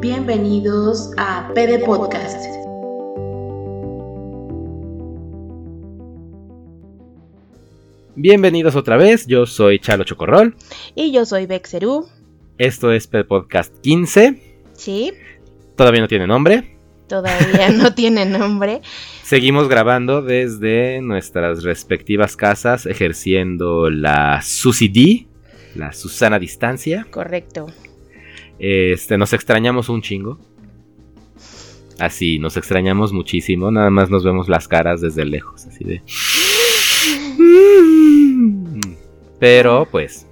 Bienvenidos a PD Podcast. Bienvenidos otra vez, yo soy Chalo Chocorrol. Y yo soy Bexerú. Esto es PD Podcast 15. Sí. Todavía no tiene nombre. Todavía no tiene nombre. Seguimos grabando desde nuestras respectivas casas, ejerciendo la SUSID, la Susana Distancia. Correcto. Este, nos extrañamos un chingo. Así, nos extrañamos muchísimo. Nada más nos vemos las caras desde lejos, así de. Pero, pues,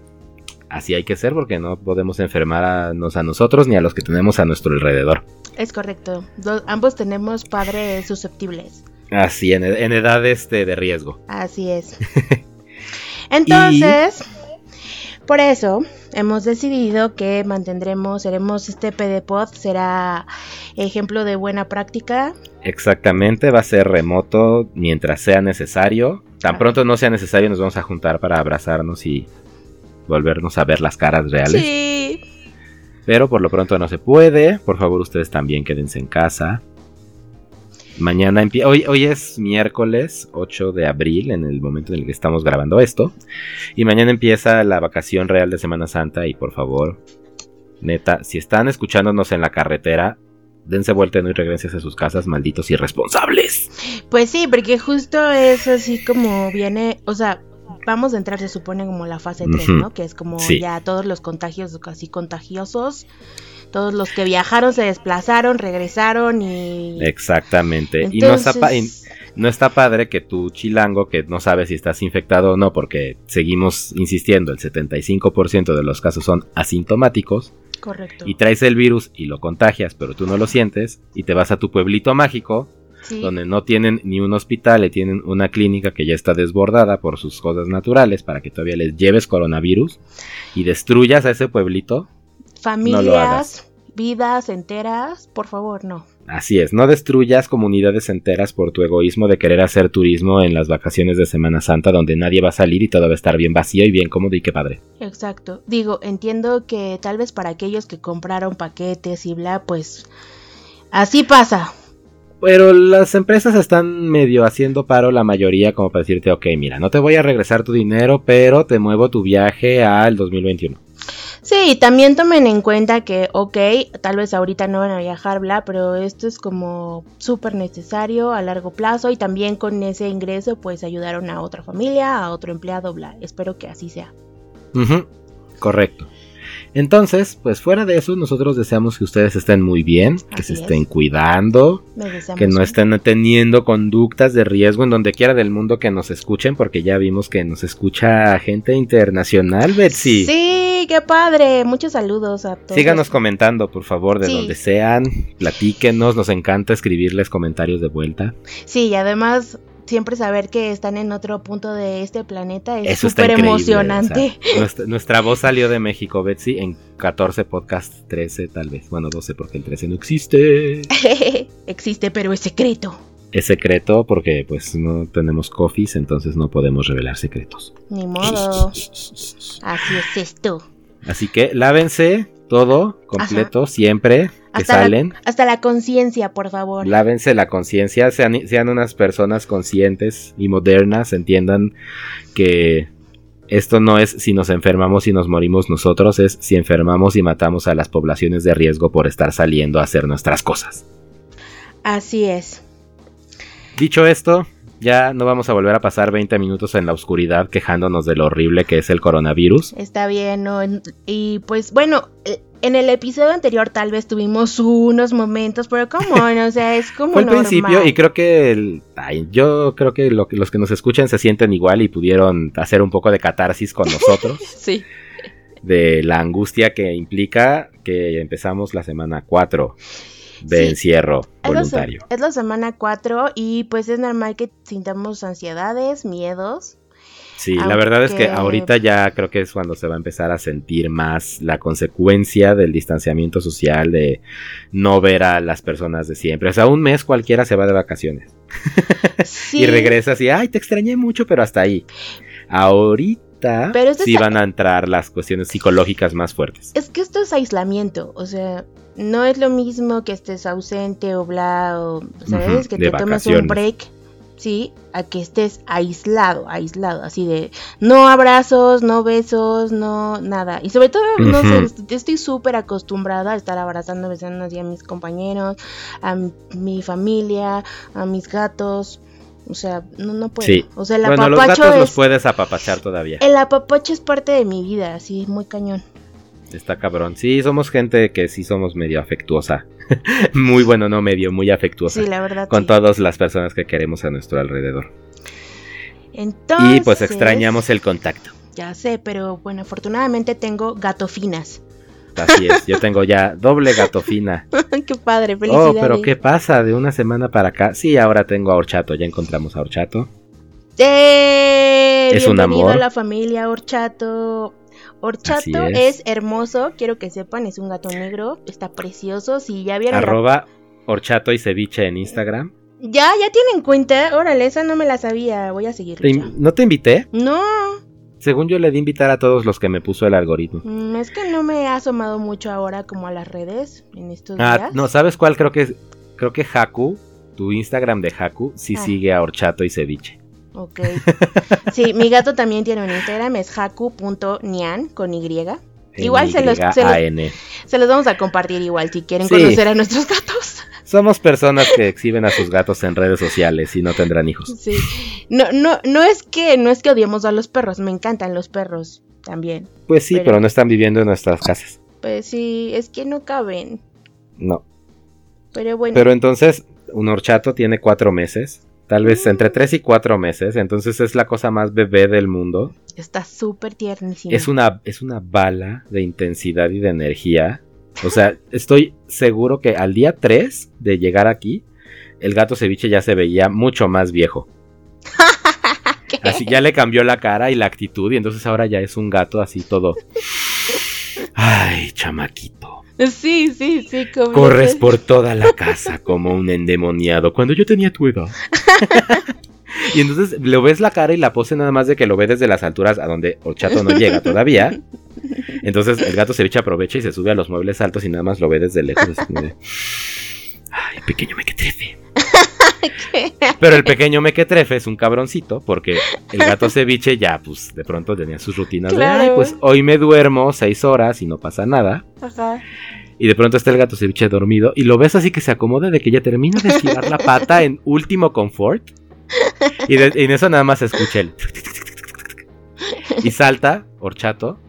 así hay que ser porque no podemos enfermarnos a nosotros ni a los que tenemos a nuestro alrededor. Es correcto. Do- ambos tenemos padres susceptibles. Así, en, en edad este, de riesgo. Así es. Entonces, por eso hemos decidido que mantendremos, seremos este PDPod, será ejemplo de buena práctica. Exactamente, va a ser remoto mientras sea necesario. Tan Ah. pronto no sea necesario, nos vamos a juntar para abrazarnos y volvernos a ver las caras reales. Sí. Pero por lo pronto no se puede. Por favor, ustedes también quédense en casa. Mañana empieza. Hoy, hoy es miércoles 8 de abril, en el momento en el que estamos grabando esto. Y mañana empieza la vacación real de Semana Santa. Y por favor, neta, si están escuchándonos en la carretera, dense vuelta ¿no? y regresen a sus casas, malditos irresponsables. Pues sí, porque justo es así como viene, o sea, vamos a entrar, se supone, como la fase 3, Ujú. ¿no? Que es como Sí. ya todos los contagios casi contagiosos, todos los que viajaron, se desplazaron, regresaron y... Exactamente. y no está, pa- y Entonces, no está padre que tu chilango, que no sabes si estás infectado o no, porque seguimos insistiendo, el 75% de los casos son asintomáticos. correcto. y traes el virus y lo contagias, pero tú no lo sientes, y te vas a tu pueblito mágico, Sí, donde no tienen ni un hospital, y tienen una clínica que ya está desbordada por sus cosas naturales, para que todavía les lleves coronavirus y destruyas a ese pueblito. Familias, vidas enteras, por favor, no. Así es, no destruyas comunidades enteras por tu egoísmo de querer hacer turismo en las vacaciones de Semana Santa, donde nadie va a salir y todo va a estar bien vacío y bien cómodo y qué padre. Exacto. Digo, entiendo que tal vez para aquellos que compraron paquetes y bla, pues así pasa. Pero las empresas están medio haciendo paro la mayoría como para decirte, ok, mira, no te voy a regresar tu dinero, pero te muevo tu viaje al 2021. Sí, también tomen en cuenta que, ok, tal vez ahorita no van a viajar, bla, pero esto es como súper necesario a largo plazo y también con ese ingreso pues ayudaron a otra familia, a otro empleado, bla. Espero que así sea. Correcto. Entonces, pues fuera de eso, nosotros deseamos que ustedes estén muy bien, que Así se es. estén cuidando, que no estén teniendo conductas de riesgo en donde quiera del mundo que nos escuchen, porque ya vimos que nos escucha gente internacional, Betsy. Sí, qué padre. Muchos saludos a todos. Síganos comentando, por favor, de Sí. donde sean, platíquenos, nos encanta escribirles comentarios de vuelta. Sí, y además siempre saber que están en otro punto de este planeta es súper emocionante. o sea, nuestra, nuestra voz salió de México, Betsy, en 14 podcasts, 13 tal vez. Bueno, 12 porque el 13 no existe. Existe, pero es secreto. Es secreto porque pues no tenemos coffees, entonces no podemos revelar secretos. Ni modo. Así es esto. Así que lávense todo completo siempre que Hasta salen. la, hasta la conciencia, por favor. Lávense la conciencia, sean, sean unas personas conscientes y modernas, entiendan que esto no es si nos enfermamos y nos morimos nosotros, es si enfermamos y matamos a las poblaciones de riesgo por estar saliendo a hacer nuestras cosas. Así es. Dicho esto, ya no vamos a volver a pasar 20 minutos en la oscuridad quejándonos de lo horrible que es el coronavirus. Está bien, ¿no? Y pues bueno, eh, en el episodio anterior tal vez tuvimos unos momentos, pero como, o sea, es como Fue el normal. principio y creo que el- ay, yo creo que, lo los que nos escuchan se sienten igual y pudieron hacer un poco de catarsis con nosotros Sí. de la angustia que implica que empezamos la semana 4 de Sí. encierro Es la, se- voluntario. es la semana 4 y pues es normal que sintamos ansiedades, miedos. Sí, la verdad es que ahorita ya creo que es cuando se va a empezar a sentir más la consecuencia del distanciamiento social, de no ver a las personas de siempre. O sea, un mes cualquiera se va de vacaciones Sí, y regresas y, ay, te extrañé mucho, pero hasta ahí. Ahorita Pero esto sí van a entrar las cuestiones psicológicas más fuertes. Es que esto es aislamiento, o sea, no es lo mismo que estés ausente o bla, o, ¿sabes? Que te tomes vacaciones. un break, sí, a que estés aislado, aislado, así de no abrazos, no besos, no nada. Y sobre todo, no sé, estoy súper acostumbrada a estar abrazando, besando así a mis compañeros, a mi familia, a mis gatos. O sea, no, no puedo. Sí. O sea, el bueno, los gatos los es... puedes apapachar todavía. El apapacho es parte de mi vida, así, muy cañón. Está cabrón. Sí, somos gente que sí somos medio afectuosa. muy bueno, no medio, muy afectuosa. Sí, la verdad. con sí. todas las personas que queremos a nuestro alrededor. Entonces, Y pues extrañamos el contacto. Ya sé, pero bueno, afortunadamente tengo gatofinas. Así es, yo tengo ya doble gatofina. qué padre, felicidades. Oh, pero ¿qué pasa? De una semana para acá. Sí, ahora tengo a Horchato, ya encontramos a Horchato. ¡Eh! Es un Bienvenido amor. a la familia Horchato. Horchato es. es. hermoso, quiero que sepan, es un gato negro, está precioso. Si ya vieron la- Arroba Horchato y Ceviche en Instagram. Ya, ya tienen cuenta. Órale, esa no me la sabía. Voy a in- ¿No te invité? No, Según yo le di invitar a todos los que me puso el algoritmo. mm, es que no me he asomado mucho ahora como a las redes en estos Ah, días. no, ¿sabes cuál? Creo que creo que Haku, tu Instagram de Haku, sí Ah. sigue a Horchato y Ceviche. Ok. Sí, mi gato también tiene un Instagram, es haku.nian con Y. Igual se los, se, los, Y-A-N. se los vamos a compartir igual si quieren Sí. conocer a nuestros gatos. Somos personas que exhiben a sus gatos en redes sociales y no tendrán hijos. Sí. No, no, no es que, no es que odiemos a los perros, me encantan los perros también. Pues sí, Pero- pero no están viviendo en nuestras casas. Pues sí, es que no caben. No. Pero bueno. Pero entonces, un horchato tiene cuatro meses. Tal vez Mm. entre tres y cuatro meses. Entonces es la cosa más bebé del mundo. Está súper tiernísimo. Es una, es una bala de intensidad y de energía. O sea, estoy seguro que al día 3 de llegar aquí, el gato ceviche ya se veía mucho más viejo. Así ya le cambió la cara y la actitud. Y entonces ahora ya es un gato así todo. Ay, chamaquito. Sí, sí, sí. como- Corres por toda la casa como un endemoniado cuando yo tenía tu edad. y entonces lo ves la cara y la pose nada más de que lo ve desde las alturas a donde Horchato no llega todavía. Entonces el gato ceviche aprovecha y se sube a los muebles altos y nada más lo ve desde lejos. así de, Ay, pequeño mequetrefe. Pero el pequeño mequetrefe es un cabroncito porque el gato ceviche ya pues de pronto tenía sus rutinas de, ay, pues hoy me duermo seis horas y no pasa nada. Ajá. Y de pronto está el gato ceviche dormido y lo ves así que se acomoda de que ya termina de estirar la pata en último confort. Y, de- y en eso nada más se escucha el... Y salta, horchato.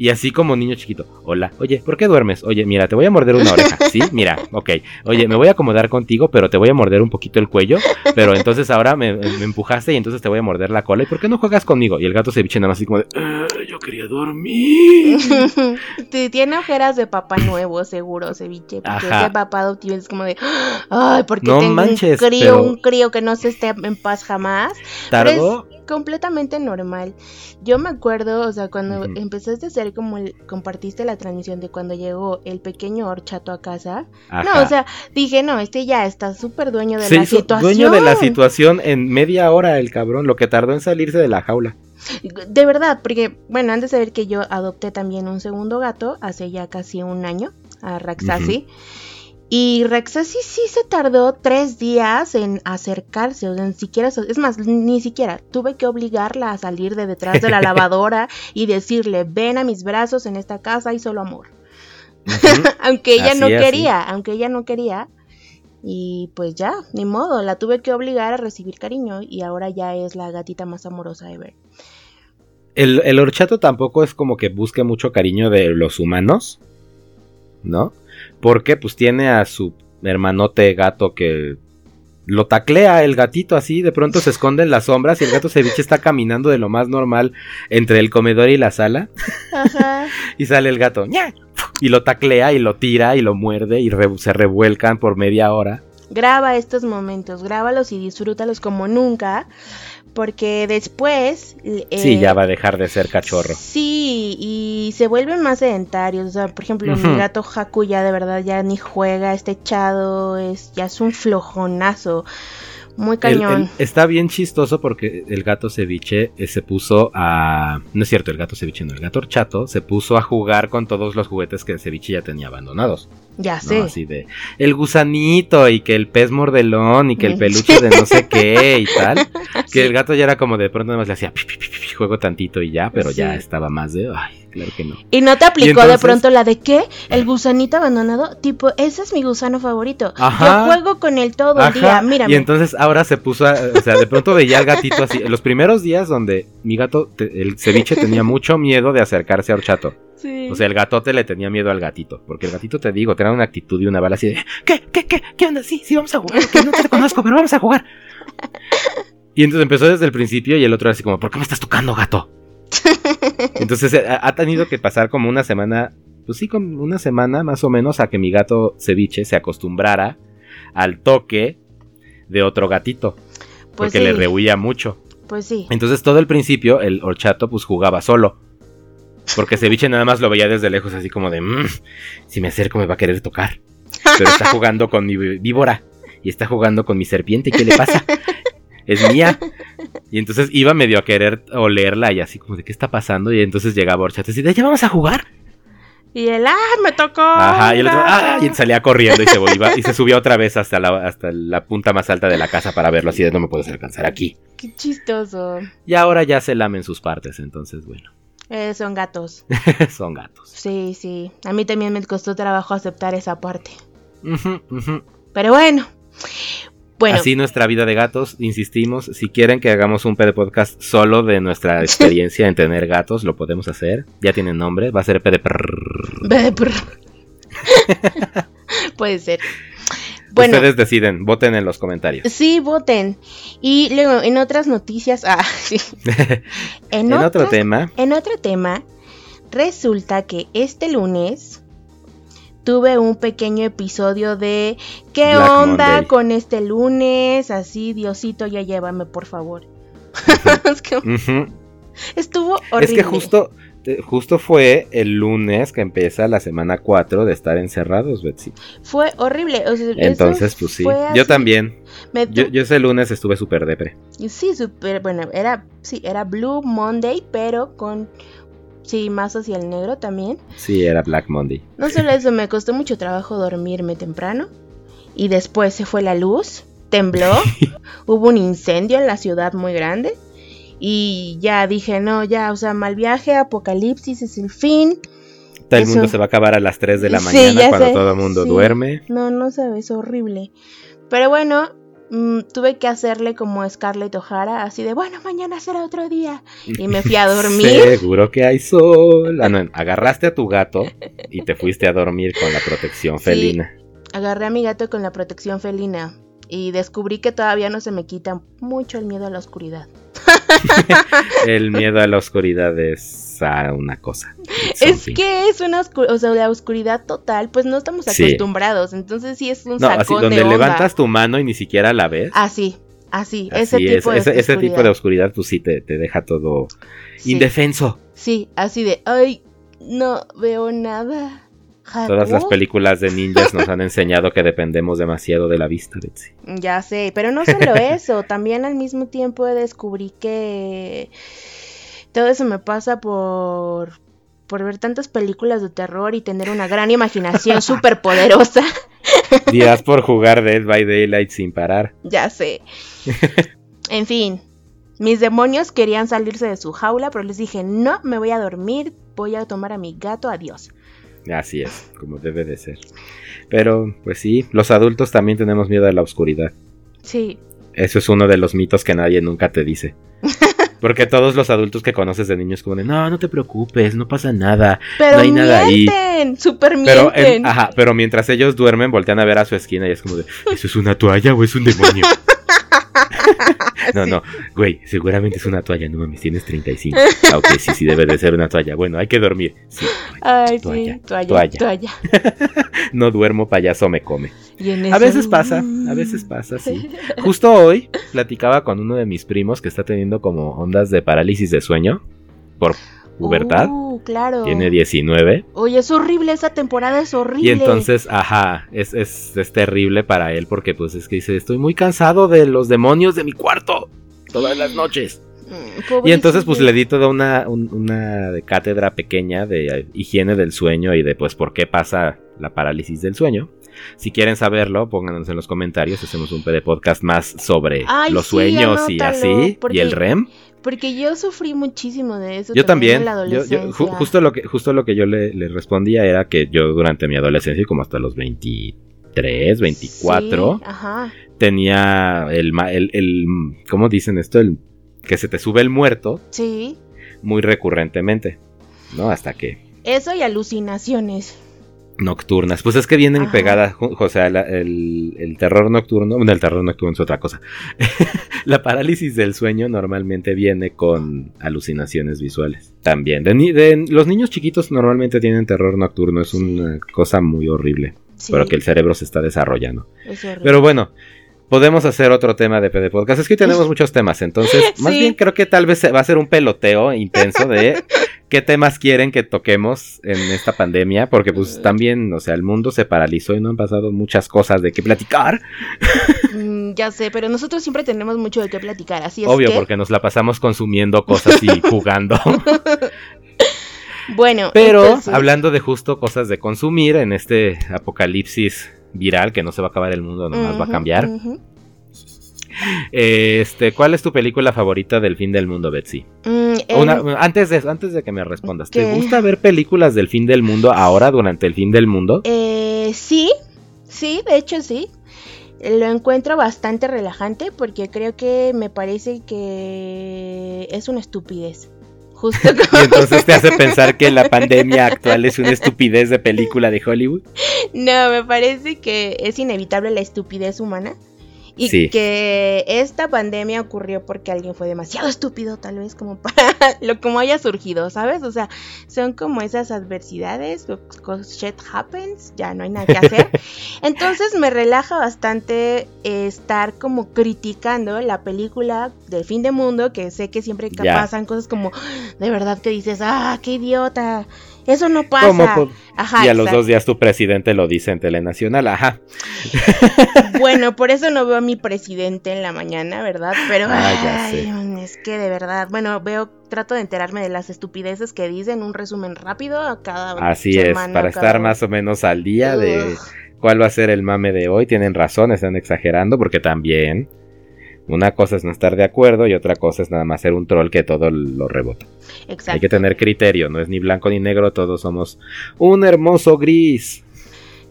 Y así como niño chiquito. Hola, oye, ¿por qué duermes? Oye, mira, te voy a morder una oreja. ¿Sí? Mira, ok. Oye, me voy a acomodar contigo, pero te voy a morder un poquito el cuello. Pero entonces ahora me, me empujaste y entonces te voy a morder la cola. ¿Y por qué no juegas conmigo? Y el gato ceviche nada más así como de... "Ah, yo quería dormir. Sí, Tiene ojeras de papá nuevo, seguro, ceviche. Porque Ajá. ese papá adoptivo es como de. Ay, porque No tengo manches, un crío, pero- un crío que no se esté en paz jamás. Tardó... completamente normal. Yo me acuerdo, o sea, cuando Ujú. empezaste a hacer como el, compartiste la transmisión de cuando llegó el pequeño horchato a casa. Ajá. No, o sea, dije, no, este ya está súper dueño de Se la hizo situación. dueño de la situación en media hora el cabrón, lo que tardó en salirse de la jaula. De verdad, porque, bueno, antes de ver que yo adopté también un segundo gato hace ya casi un año, a Raxasi. Y Raxasi sí se tardó tres días en acercarse, o sea, ni siquiera, es más, ni siquiera, tuve que obligarla a salir de detrás de la lavadora y decirle, ven a mis brazos en esta casa y solo amor. Aunque ella no así. quería, aunque ella no quería. Y pues ya, ni modo, la tuve que obligar a recibir cariño y ahora ya es la gatita más amorosa ever. El, el horchato tampoco es como que busque mucho cariño de los humanos, ¿no? Porque pues tiene a su hermanote gato que lo taclea el gatito así, de pronto se esconde en las sombras y el gato ceviche está caminando de lo más normal entre el comedor y la sala Ajá. y sale el gato ¡ña! y lo taclea y lo tira y lo muerde y re- se revuelcan por media hora. Graba estos momentos, grábalos y disfrútalos como nunca, porque después... eh, Sí, ya va a dejar de ser cachorro. Sí, y se vuelven más sedentarios. O sea, por ejemplo, mi Ujú. gato Haku ya de verdad ya ni juega, está echado, es, ya es un flojonazo. Muy cañón. el- está bien chistoso porque el gato ceviche eh, se puso a. No es cierto, el gato ceviche no, el gato horchato se puso a jugar con todos los juguetes que el ceviche ya tenía abandonados. Ya ¿no? sé. Así de el gusanito y que el pez mordelón y que el Mm. peluche de no sé qué y tal. Que el gato ya era como de pronto nada más le hacía pi, pi, pi, juego tantito y ya, pero ya estaba más de, ay, claro que no. Y no te aplicó de pronto la de qué? El gusanito abandonado. Tipo, ese es mi gusano favorito. Ajá. Yo juego con él todo el día. Mírame. Y entonces ahora se puso, a- o sea, de pronto veía al gatito así. Los primeros días donde mi gato, te- el ceviche tenía mucho miedo de acercarse a Horchato. Sí. O sea, el gatote le tenía miedo al gatito. Porque el gatito, te digo, tenía una actitud y una bala así de, ¿qué, qué, qué, qué onda? Sí, sí, vamos a jugar. Que no te conozco, pero vamos a jugar. Y entonces empezó desde el principio y el otro era así como, ¿por qué me estás tocando, gato? Entonces eh, ha ha tenido que pasar como una semana, pues sí, como una semana más o menos a que mi gato ceviche se acostumbrara al toque de otro gatito. pues porque sí. le rehuía mucho. Pues sí. Entonces todo el principio el horchato pues jugaba solo. Porque ceviche nada más lo veía desde lejos así como de, "Mm, si me acerco me va a querer tocar. Pero está jugando con mi víbora y está jugando con mi serpiente. ¿Qué le pasa? Es mía. Y entonces iba medio a querer olerla y así como de, ¿qué está pasando? Y entonces llegaba horchato y decía, ¿ya vamos a jugar? Y él, ¡ah, me tocó! Ajá, y el otro, no". ¡ah! Y salía corriendo y se iba y se subió otra vez hasta la, hasta la punta más alta de la casa para verlo así de, no me puedes alcanzar aquí. Qué chistoso. Y ahora ya se lamen sus partes, entonces bueno, Eh, son gatos. son gatos. Sí, sí. A mí también me costó trabajo aceptar esa parte. Pero bueno. Bueno, Así nuestra vida de gatos, insistimos, si quieren que hagamos un PD podcast solo de nuestra experiencia en tener gatos, lo podemos hacer. Ya tiene nombre, va a ser PD. Puede ser. Bueno, Ustedes deciden, voten en los comentarios. sí, voten. Y luego, en otras noticias. Ah, sí. En, en otro tema, En otro tema, resulta que este lunes tuve un pequeño episodio de ¿Qué Black onda Monday. con este lunes? Así, Diosito, ya llévame, por favor. Es que estuvo horrible. es que justo, te- justo fue el lunes que empieza la semana 4 de estar encerrados, Betsy. Fue horrible. o sea, eso Entonces, pues sí. Yo también. Me yo ese lunes estuve súper depre. Sí, súper, bueno, era, sí, era Blue Monday, pero con, sí, más hacia el negro también. Sí, era Black Monday. No solo eso, me costó mucho trabajo dormirme temprano. Y después se fue la luz, tembló, hubo un incendio en la ciudad muy grande. Y ya dije, no, ya, o sea, mal viaje, apocalipsis es el fin. Todo el Eso. mundo se va a acabar a las 3 de la Sí, mañana cuando sé, todo el mundo sí. duerme. No, no sabes, horrible. Pero bueno, mm, tuve que hacerle como Scarlett O'Hara, así de, bueno, mañana será otro día. Y me fui a dormir. Seguro que hay sol. Ah, no, agarraste a tu gato y te fuiste a dormir con la protección Sí. felina. Agarré a mi gato con la protección felina. Y descubrí que todavía no se me quita mucho el miedo a la oscuridad. El miedo a la oscuridad es a una cosa. It's Es que es una oscuridad, o sea, la oscuridad total, pues no estamos Sí. acostumbrados. Entonces sí es un No, así sacón donde de onda. levantas tu mano y ni siquiera la ves. Así, así, así ese es, tipo de ese, ese tipo de oscuridad. oscuridad, pues sí te, te deja todo Sí, indefenso. sí, así de, ay, no veo nada. Todas las películas de ninjas nos han enseñado que dependemos demasiado de la vista, Betsy. Ya sé, pero no solo eso, también al mismo tiempo descubrí que todo eso me pasa por por ver tantas películas de terror y tener una gran imaginación súper poderosa. Días por jugar Dead by Daylight sin parar. ya sé. En fin, mis demonios querían salirse de su jaula, pero les dije, no, me voy a dormir, voy a tomar a mi gato, adiós. Así es, como debe de ser. Pero, pues sí, los adultos también tenemos miedo a la oscuridad. Sí, Eso es uno de los mitos que nadie nunca te dice. Porque todos los adultos que conoces de niños como de, no, no te preocupes, no pasa nada. pero No hay nada ahí. mienten, súper Pero, mienten. en- ajá, pero mientras ellos duermen, voltean a ver a su esquina y es como de, ¿eso es una toalla o es un demonio? No, no, güey, seguramente es una toalla, no mames, tienes 35. Ah, ok, sí, sí, debe de ser una toalla. Bueno, hay que dormir. Sí, Ay, toalla, sí, toalla, toalla. toalla. no duermo, payaso me come. A eso- veces pasa, a veces pasa, sí. Justo hoy platicaba con uno de mis primos que está teniendo como ondas de parálisis de sueño por pubertad. Uh, claro. Tiene 19. Oye, es horrible, esa temporada es horrible. Y entonces, ajá, es, es, es terrible para él porque pues es que dice, estoy muy cansado de los demonios de mi cuarto todas las noches. Mm, Y entonces pues le di toda una, un- una de cátedra pequeña de higiene del sueño y de pues por qué pasa la parálisis del sueño. Si quieren saberlo, pónganos en los comentarios, hacemos un PD podcast más sobre Ay, los sí, sueños y así, y el REM. Porque yo sufrí muchísimo de eso. Yo también, en la yo- yo- adolescencia. ju- justo, lo que, justo lo que yo le, le respondía era que yo durante mi adolescencia, como hasta los 23, 24, Sí, ajá. tenía el, el, el- ¿cómo dicen esto? El, que se te sube el muerto Sí. muy recurrentemente, ¿no? Hasta que Eso y alucinaciones. Nocturnas. Pues es que vienen Ajá. pegadas, o sea, la- el, el terror nocturno, bueno, el terror nocturno es otra cosa. la parálisis del sueño normalmente viene con alucinaciones visuales. También. De, los niños chiquitos normalmente tienen terror nocturno, es una cosa muy horrible, Sí, pero que el cerebro se está desarrollando. es. Pero bueno. Podemos hacer otro tema de PD Podcast. Es que hoy tenemos muchos temas, entonces, más bien creo que tal vez va a ser un peloteo intenso de qué temas quieren que toquemos en esta pandemia, porque pues también, o sea, el mundo se paralizó y no han pasado muchas cosas de qué platicar. Mm, ya sé, pero nosotros siempre tenemos mucho de qué platicar, así es Obvio, que... porque nos la pasamos consumiendo cosas y jugando. Bueno, Pero entonces- hablando de justo cosas de consumir en este apocalipsis viral que no se va a acabar el mundo, nomás va a cambiar. Este, ¿cuál es tu película favorita del fin del mundo, Betsy? Mm, Una- antes, de, antes de que me respondas, ¿te ¿Qué? gusta ver películas del fin del mundo ahora durante el fin del mundo? eh, sí, sí, de hecho sí. Lo encuentro bastante relajante porque creo que me parece que es una estupidez. Justo Y como... entonces te hace pensar que la pandemia actual es una estupidez de película de Hollywood. No, me parece que es inevitable la estupidez humana. Y Sí. que esta pandemia ocurrió porque alguien fue demasiado estúpido, tal vez, como para lo como haya surgido, ¿sabes? O sea, son como esas adversidades, shit happens, ya no hay nada que hacer. Entonces me relaja bastante eh, estar como criticando la película del fin de mundo, que sé que siempre Ya. pasan cosas como, de verdad que dices, ah, qué idiota, eso no pasa. ¿Cómo po- Ajá, y a los dos días tu presidente lo dice en Telenacional, ajá. Bueno, por eso no veo a mi presidente en la mañana, ¿verdad? Pero Ah, ya ay, sé. es que de verdad, bueno, veo, trato de enterarme de las estupideces que dicen, un resumen rápido a cada Así semana, es, para cada- estar más o menos al día de cuál va a ser el mame de hoy. Tienen razón, están exagerando porque también una cosa es no estar de acuerdo y otra cosa es nada más ser un troll que todo lo rebota. Exacto. Hay que tener criterio, no es ni blanco ni negro, todos somos un hermoso gris.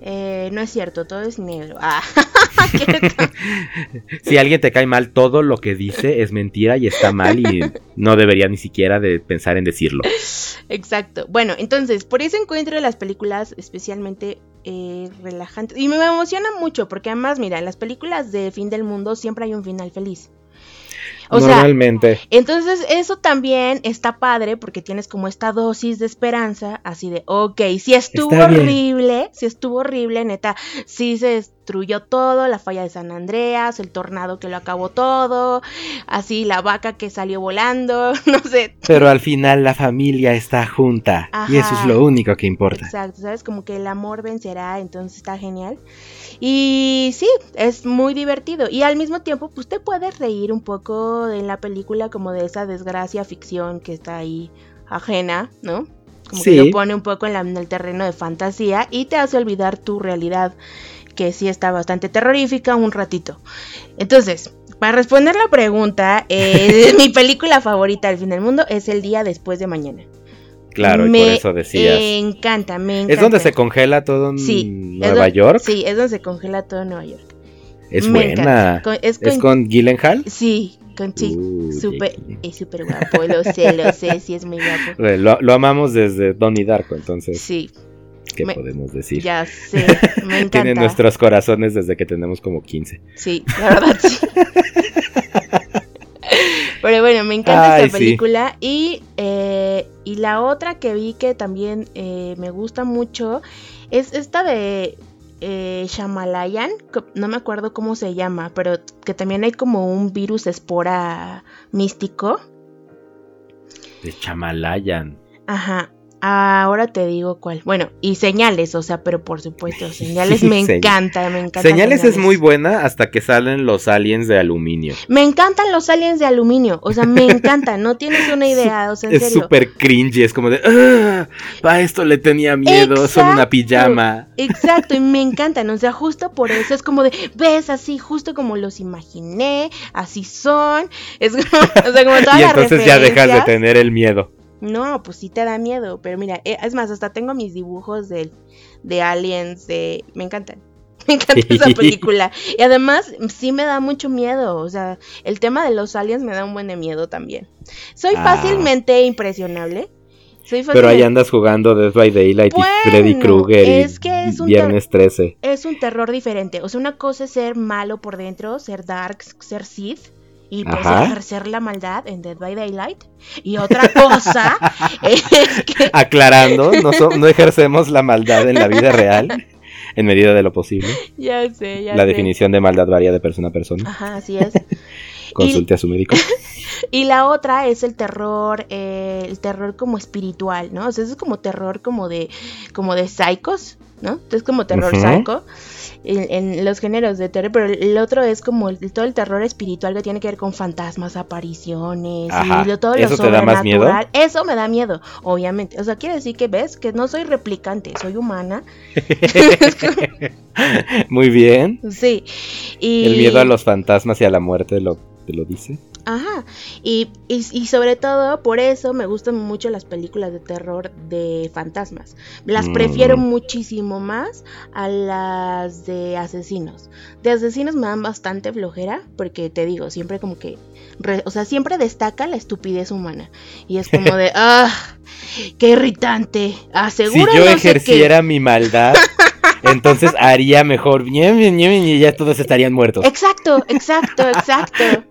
Eh, no es cierto, todo es negro. Ah. Si alguien te cae mal, todo lo que dice es mentira y está mal y no debería ni siquiera de pensar en decirlo. Exacto. Bueno, entonces, por eso encuentro las películas especialmente eh, relajantes. Y me emociona mucho, porque además, mira, en las películas de fin del mundo siempre hay un final feliz. O sea, Normalmente. Entonces eso también está padre porque tienes como esta dosis de esperanza, así de, ok, si estuvo horrible, si estuvo horrible, neta, sí se destruyó todo, la falla de San Andreas, el tornado que lo acabó todo, así la vaca que salió volando, no sé. Pero al final la familia está junta y eso es lo único que importa. Exacto, ¿sabes? Como que el amor vencerá, entonces está genial. Y sí, es muy divertido. Y al mismo tiempo, pues te puedes reír un poco en la película como de esa desgracia ficción que está ahí ajena, ¿no? Como Sí. que lo pone un poco en, la- en el terreno de fantasía y te hace olvidar tu realidad, que sí está bastante terrorífica un ratito. Entonces, para responder la pregunta, eh, mi película favorita del fin del mundo es El día después de mañana. Claro, y Me por eso decías. encanta, me encanta. ¿Es donde se congela todo en Sí, Nueva donde- York? Sí, es donde se congela todo Nueva York. Es Me buena. Con- es, con, ¿Es con Gyllenhaal? Sí, con sí. Uh, Jackie. es súper guapo, lo sé, lo sé, sí es muy guapo. Lo, lo amamos desde Donnie Darko, entonces, Sí, ¿qué me- podemos decir? ya sé, me encanta. Tiene nuestros corazones desde que tenemos como 15. Sí, la verdad sí. Pero bueno, me encanta Ay, esta sí. película. Y, eh, y la otra que vi que también eh, me gusta mucho es esta de eh, Shamalayan. No me acuerdo cómo se llama, pero que también hay como un virus espora místico. De Chamalayan. Ajá. Ahora te digo cuál. Bueno, y señales, o sea, pero por supuesto, señales me encanta, me encanta. Señales es muy buena hasta que salen los aliens de aluminio. Me encantan los aliens de aluminio, o sea, me encantan, no tienes una idea, o sea, en Es serio. súper cringy, es como de, ah, esto le tenía miedo, son una pijama. Exacto, y me encantan, o sea, justo por eso es como de, ves así, justo como los imaginé, así son, es como, o sea, como todas Y las entonces ya dejas de tener el miedo. No, pues sí te da miedo, pero mira, eh, es más, hasta tengo mis dibujos de, de aliens, de... Me encantan. Me encanta esa película. Y además sí me da mucho miedo. O sea, el tema de los aliens me da un buen de miedo también. Soy Ah. fácilmente impresionable. Soy Pero ahí andas jugando Death by Daylight Bueno, y Freddy Krueger y es que es un Viernes 13. Es un terror diferente. O sea, una cosa es ser malo por dentro, ser dark, ser Sith. Y pues Ajá. ejercer la maldad en Dead by Daylight. Y otra cosa es que Aclarando, no, so- no ejercemos la maldad en la vida real, en medida de lo posible. Ya sé, ya La sé. definición de maldad varía de persona a persona. Ajá, así es. Consulte a su médico. Y la otra es el terror, eh, el terror como espiritual, ¿no? O sea, eso es como terror como de, como de psicos, ¿no? Es como terror Ujú. psycho en, en los géneros de terror, pero el otro es como el- todo el terror espiritual que tiene que ver con fantasmas, apariciones Ajá. y de todo lo ¿Eso te da más miedo? Eso me da miedo, obviamente. O sea, quiere decir que ves que no soy replicante, soy humana. Muy bien. Sí. Y... El miedo a los fantasmas y a la muerte lo, te lo dice. Ajá, y, y, y sobre todo por eso me gustan mucho las películas de terror de fantasmas. Las Mm. prefiero muchísimo más a las de asesinos. De asesinos me dan bastante flojera porque te digo, siempre como que, re- o sea, siempre destaca la estupidez humana. Y es como de, ah, qué irritante. Si Asegura yo no sé qué". ejerciera mi maldad, entonces haría mejor. Y ya todos estarían muertos. Exacto, exacto, exacto.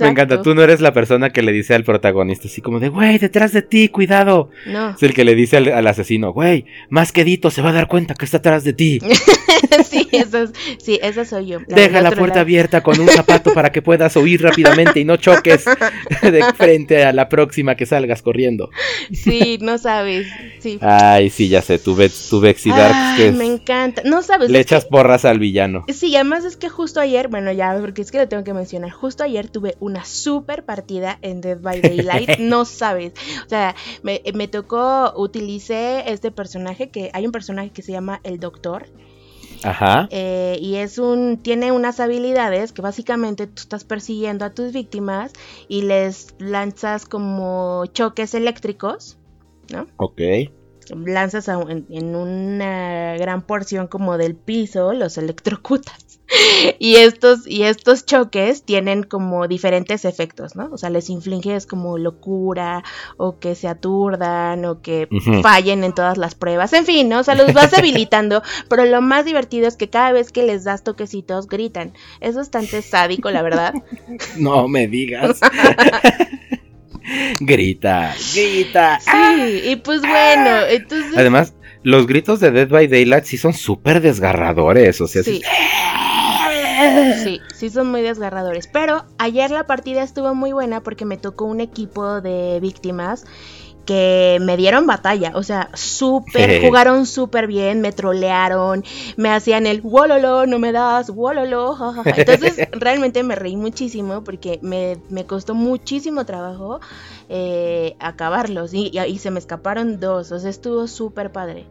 Me encanta, exacto. tú no eres la persona que le dice al protagonista así como de, güey, detrás de ti, cuidado. No. Es el que le dice al, al asesino, güey, más quedito se va a dar cuenta que está atrás de ti. sí, eso es- sí, esa soy yo. la Deja la puerta lado. abierta con un zapato para que puedas oír rápidamente y no choques de frente a la próxima que salgas corriendo. Sí, no sabes. Sí. Ay, sí, ya sé, tu, Bex- tu Bexy Darks Ay, que es- me encanta. No sabes. le que- echas porras al villano. Sí, además es que justo ayer, bueno, ya, porque es que lo tengo que mencionar. Justo ayer tuve una super partida en Dead by Daylight. no sabes. O sea, me, me tocó, utilicé este personaje que hay un personaje que se llama el Doctor. Ajá. eh, y es un tiene unas habilidades que básicamente tú estás persiguiendo a tus víctimas y les lanzas como choques eléctricos, ¿no? Ok. Lanzas a en, en una gran porción como del piso, los electrocutas. Y estos, y estos choques tienen como diferentes efectos, ¿no? O sea, les infliges como locura, o que se aturdan, o que fallen en todas las pruebas. En fin, ¿no? O sea, los vas debilitando. pero lo más divertido es que cada vez que les das toquecitos, gritan. Es bastante sádico, la verdad. No me digas. Grita, grita. Sí, y pues bueno, entonces. Además, los gritos de Dead by Daylight sí son súper desgarradores. O sea, Sí. sí. Sí, sí son muy desgarradores. Pero ayer la partida estuvo muy buena porque me tocó un equipo de víctimas que me dieron batalla. O sea, súper, jugaron súper bien, me trolearon, me hacían el wololo, no me das, wololo. jajaja". Entonces realmente me reí muchísimo porque me, me costó muchísimo trabajo eh, acabarlos y, y- y se me escaparon dos. O sea, estuvo súper padre.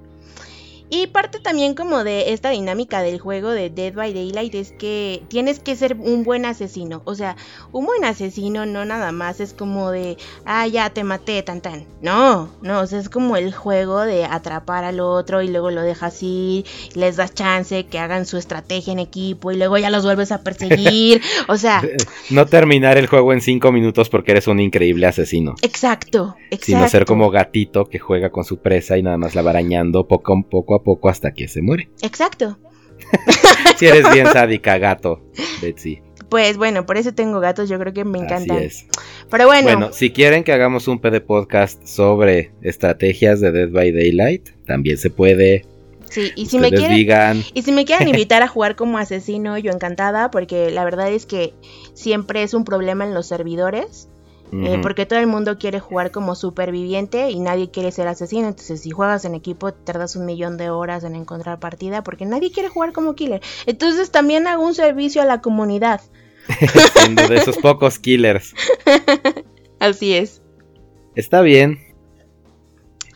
Y parte también como de esta dinámica del juego de Dead by Daylight es que tienes que ser un buen asesino. O sea, un buen asesino no nada más es como de, ah, ya te maté, tan tan. No, no, o sea, es como el juego de atrapar al otro y luego lo dejas ir, les das chance que hagan su estrategia en equipo y luego ya los vuelves a perseguir. O sea, No terminar el juego en cinco minutos porque eres un increíble asesino. exacto, exacto. Sino ser como gatito que juega con su presa y nada más la va arañando poco, a- poco a poco hasta que se muere. Exacto. Si eres bien sádica, gato, Betsy. Pues bueno, por eso tengo gatos, yo creo que me encantan. Así es. Pero bueno, Bueno, si quieren que hagamos un PD podcast sobre estrategias de Dead by Daylight, también se puede. sí, y si me quieren digan. Y si me quieren invitar a jugar como asesino, yo encantada, porque la verdad es que siempre es un problema en los servidores. Eh, porque todo el mundo quiere jugar como superviviente y nadie quiere ser asesino. Entonces, si juegas en equipo, tardas un millón de horas en encontrar partida porque nadie quiere jugar como killer. Entonces, también hago un servicio a la comunidad. Siendo de esos pocos killers. Así es. Está bien.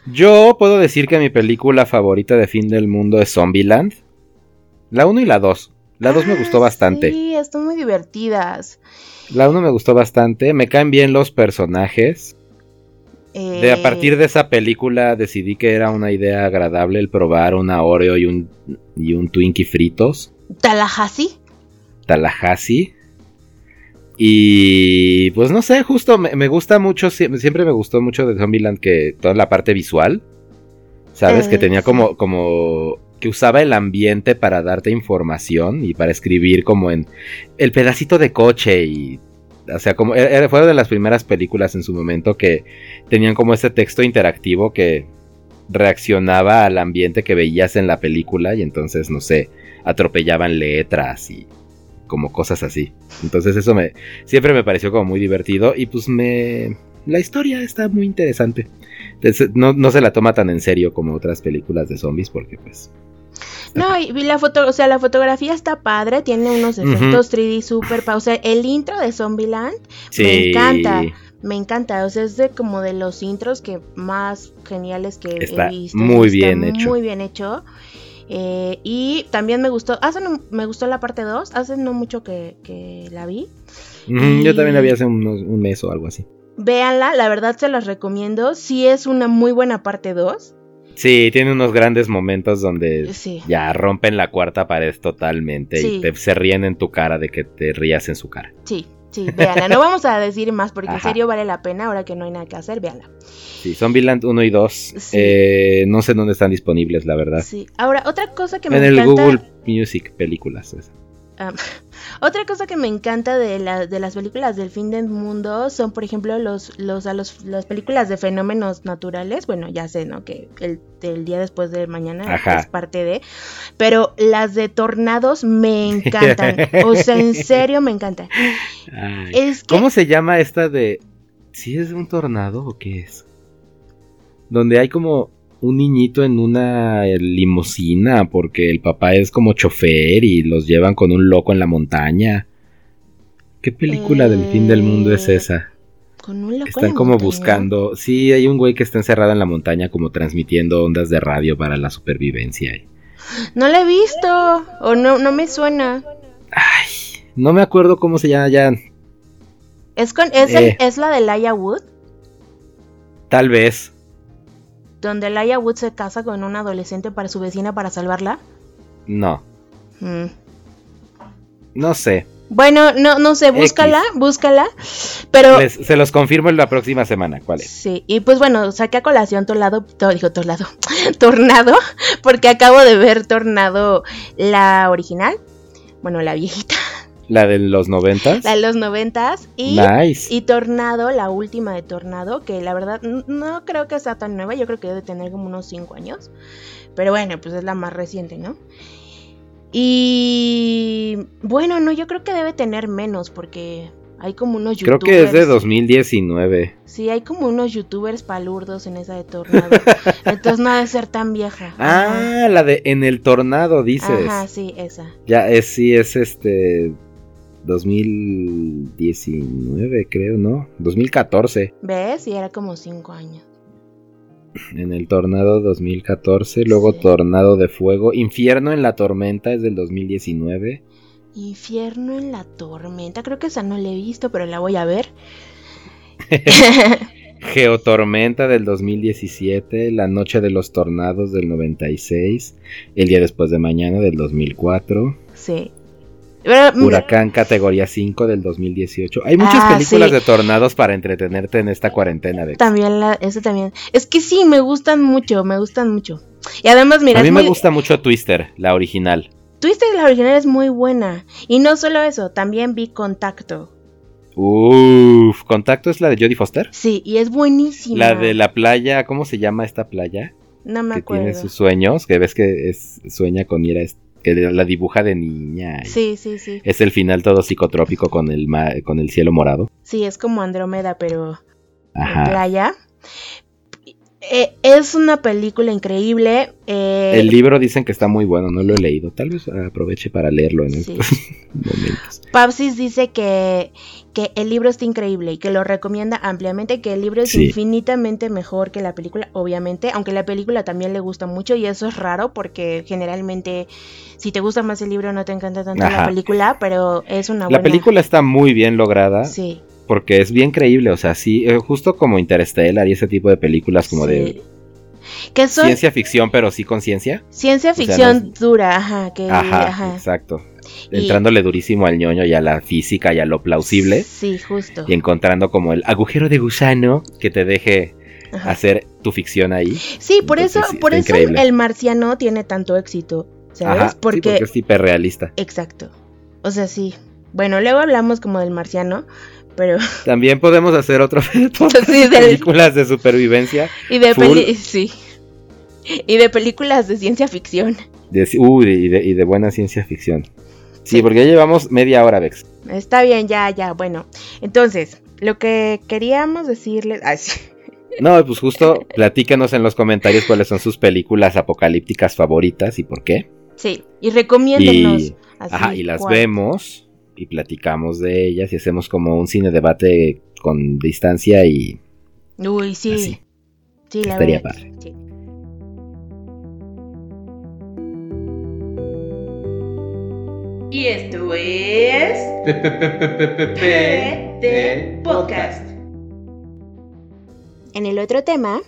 Yo puedo decir que mi película favorita de fin del mundo es Zombieland. La 1 y la 2. La 2 me gustó Ah, bastante. Sí, están muy divertidas. La 1 me gustó bastante. Me caen bien los personajes. De a Eh, partir de esa película decidí que era una idea agradable el probar una Oreo y un, y un Twinkie fritos. Tallahassee. Tallahassee. Y pues no sé, justo me, me gusta mucho, sie- siempre me gustó mucho de Zombieland que toda la parte visual, ¿sabes? Eh, que tenía sí. como, como, que usaba el ambiente para darte información y para escribir como en el pedacito de coche y, o sea, como, era, era- fue de las primeras películas en su momento que tenían como ese texto interactivo que reaccionaba al ambiente que veías en la película y entonces, no sé, atropellaban letras y como cosas así. Entonces eso me siempre me pareció como muy divertido y pues me la historia está muy interesante. No, no se la toma tan en serio como otras películas de zombies porque pues No, y vi la foto, o sea, la fotografía está padre, tiene unos efectos 3D super, o sea, el intro de Zombieland sí. me encanta, me encanta, o sea, es de como de los intros que más geniales que Está he visto, muy está bien hecho. muy bien hecho. Eh, y también me gustó, hace no- me gustó la parte 2, hace no mucho que, que la vi. Yo también la vi hace unos- un mes o algo así. Véanla, la verdad se las recomiendo, sí es una muy buena parte 2. Sí, tiene unos grandes momentos donde Sí. ya rompen la cuarta pared totalmente Sí. y te- se ríen en tu cara de que te rías en su cara. Sí, sí, véanla. No vamos a decir más porque en serio vale la pena ahora que no hay nada que hacer, véanla. Sí, Zombieland 1 y 2. Sí. eh, no sé dónde están disponibles, la verdad. Sí. Ahora, otra cosa que me En el encanta. Google Music películas. es. otra cosa que me encanta de, la- de las películas del fin del mundo son, por ejemplo, los, los, a los, las películas de fenómenos naturales. Bueno, ya sé, ¿no? Que el, el día después de mañana Ajá. es parte de. Pero las de tornados me encantan. o sea, en serio me encantan. Ay, Es que. ¿Cómo se llama esta de... ¿Sí es un tornado o qué es? Donde hay como un niñito en una limusina porque el papá es como chofer y los llevan con un loco en la montaña. ¿Qué película del fin del mundo es Eh, esa? Con un loco en Están la como montaña. buscando... Sí, hay un güey que está encerrado en la montaña como transmitiendo ondas de radio para la supervivencia. No la he visto. O no, no me suena. Ay, no me acuerdo cómo se llama ya. Es, con, es, el- Eh. es la de Laia Wood. Tal vez. Donde Laia Wood se casa con una adolescente para su vecina para salvarla. No, Mm. no sé. Bueno, no, no sé, búscala, búscala. Pero Les- se los confirmo en la próxima semana. ¿Cuál es? sí, y pues bueno, saqué a colación Tornado, to- dijo Tornado, Tornado, porque acabo de ver Tornado la original, bueno, la viejita, La de los noventas. la de los noventas, y, Nice. y Tornado, la última de Tornado, que la verdad no creo que sea tan nueva, yo creo que debe tener como unos 5 años, pero bueno, pues es la más reciente, ¿no? Y bueno, no, yo creo que debe tener menos, porque hay como unos Creo youtubers. que es de 2019. Sí, hay como unos youtubers palurdos en esa de Tornado. Entonces no ha de ser tan vieja. Ah, la de En el Tornado, dices. Ajá, sí, esa. Ya es, sí, es este. 2019, creo, ¿no? 2014. ¿Ves? Y era como cinco años. En el Tornado 2014. Luego Sí. Tornado de Fuego. Infierno en la Tormenta es del 2019. Infierno en la tormenta. Creo que esa no la he visto, pero la voy a ver. Geotormenta del 2017, La Noche de los Tornados del 96, El Día Después de Mañana del 2004, sí. Huracán categoría 5 del 2018. Hay muchas Ah, películas sí. de tornados para entretenerte en esta cuarentena. De... También la, ese también. Es que sí, me gustan mucho, me gustan mucho. Y además, mira, A mí me gusta mucho Twister, la original. Twister la original es muy buena. Y no solo eso, también vi Contacto. Uff, Contacto es la de Jodie Foster. Sí, y es buenísima. La de la playa, ¿cómo se llama esta playa? No me que acuerdo. tiene sus sueños, que ves que es, sueña con ir a, est- que la dibuja de niña. Sí, sí, sí. Es el final todo psicotrópico con el, ma- con el cielo morado. Sí, es como Andrómeda, pero en Ajá. playa. Eh, es una película increíble. eh, El libro dicen que está muy bueno, no lo he leído. Tal vez aproveche para leerlo en Sí. estos momentos. Papsis dice que, que el libro está increíble y que lo recomienda ampliamente, que el libro es Sí. infinitamente mejor que la película, obviamente, aunque la película también le gusta mucho y eso es raro porque generalmente si te gusta más el libro no te encanta tanto la película, pero es una La buena... película está muy bien lograda Sí, porque es bien creíble, o sea, sí, eh, justo como Interstellar y ese tipo de películas como de. Que son ciencia ficción, pero sí con ciencia. ciencia sea, ficción dura, ajá, que Ajá, ajá. exacto. Y- Entrándole durísimo al ñoño y a la física y a lo plausible. Sí, justo. Y encontrando como el agujero de gusano que te deje Ajá. hacer tu ficción ahí. Sí, por Entonces, eso, por eso increíble. el marciano tiene tanto éxito, ¿sabes? Ajá, sí, porque es hiperrealista. Exacto. O sea, sí. Bueno, luego hablamos como del marciano, pero... También podemos hacer otro Sí, del- películas de supervivencia. Y de Full. peli... Sí. Y de películas de ciencia ficción. De, uy, y, de, y de buena ciencia ficción. Sí, Sí. porque ya llevamos media hora, Vex. Está bien, ya, ya, bueno. Entonces, lo que queríamos decirles... Ay, sí. No, pues justo platícanos en los comentarios cuáles son sus películas apocalípticas favoritas y por qué. Sí, y recomiéndenos. Y, así, ajá, y las vemos y platicamos de ellas y hacemos como un cine debate con distancia y Uy, sí. Así. Sí, la Estaría verdad. padre. sí. Y esto es de Podcast. En el otro tema,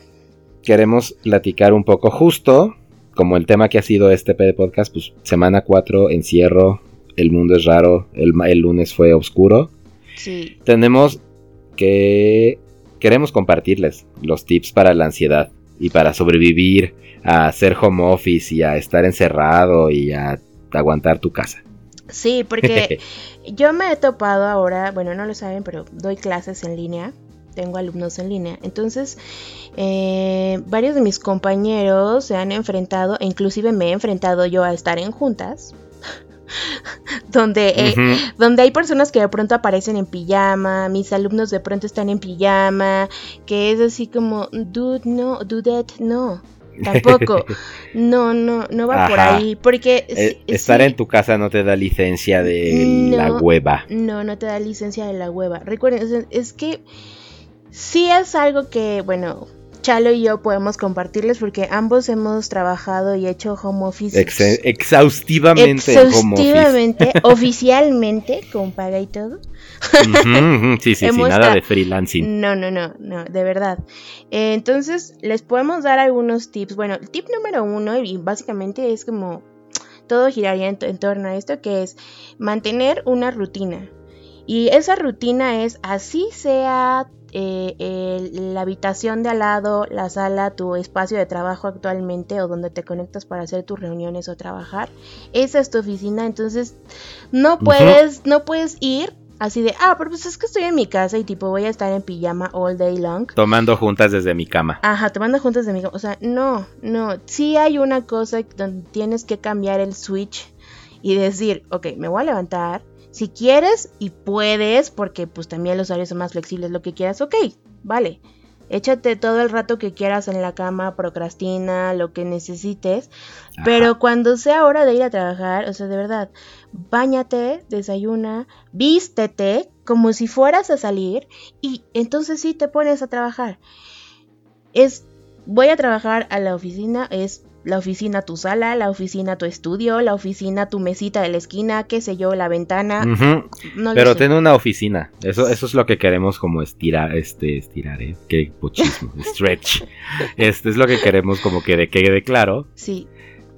queremos platicar un poco justo como el tema que ha sido este PD podcast, pues semana 4, encierro, el mundo es raro, el, el lunes fue oscuro. sí. Tenemos que queremos compartirles los tips para la ansiedad y para sobrevivir a hacer home office y a estar encerrado y a aguantar tu casa. Sí, porque yo me he topado ahora, bueno, no lo saben, pero doy clases en línea, tengo alumnos en línea. Entonces, eh, varios de mis compañeros se han enfrentado, e inclusive me he enfrentado yo a estar en juntas, donde, eh, donde hay personas que de pronto aparecen en pijama, mis alumnos de pronto están en pijama, que es así como, dude, no, dudette, no. Tampoco, no, no, no va por ahí, porque Eh, estar en tu casa no te da licencia de No. la hueva. No, no te da licencia de la hueva. Recuerden, sea, es que sí es algo que, bueno, Chalo y yo podemos compartirles porque ambos hemos trabajado y hecho home office. Ex- exhaustivamente en home office. exhaustivamente, oficialmente, con paga y todo. Sí, sí, sí, nada de freelancing. No, no, no, no, de verdad. Eh, entonces, les podemos dar algunos tips. Bueno, el tip número uno, y básicamente es como todo giraría en, en torno a esto, que es mantener una rutina. Y esa rutina es, así sea eh, la habitación de al lado, la sala, tu espacio de trabajo actualmente o donde te conectas para hacer tus reuniones o trabajar, esa es tu oficina, entonces no puedes, no puedes ir así de, ah, pero pues es que estoy en mi casa y tipo voy a estar en pijama all day long. Tomando juntas desde mi cama. Ajá, tomando juntas de mi O sea, no, no. Sí hay una cosa donde tienes que cambiar el switch y decir, ok, me voy a levantar. Si quieres y puedes, porque pues también los horarios son más flexibles, lo que quieras, ok, vale. Échate todo el rato que quieras en la cama, procrastina, lo que necesites. Ajá. Pero cuando sea hora de ir a trabajar, o sea, de verdad, bañate, desayuna, vístete como si fueras a salir y entonces sí te pones a trabajar. Es, voy a trabajar a la oficina, es la oficina tu sala, la oficina tu estudio, la oficina tu mesita de la esquina, qué sé yo, la ventana. No Pero sé. ten una oficina. Eso, eso es lo que queremos como estirar, este, estirar, ¿eh? Qué pochismo. Stretch. Este es lo que queremos como que de- quede claro. Sí,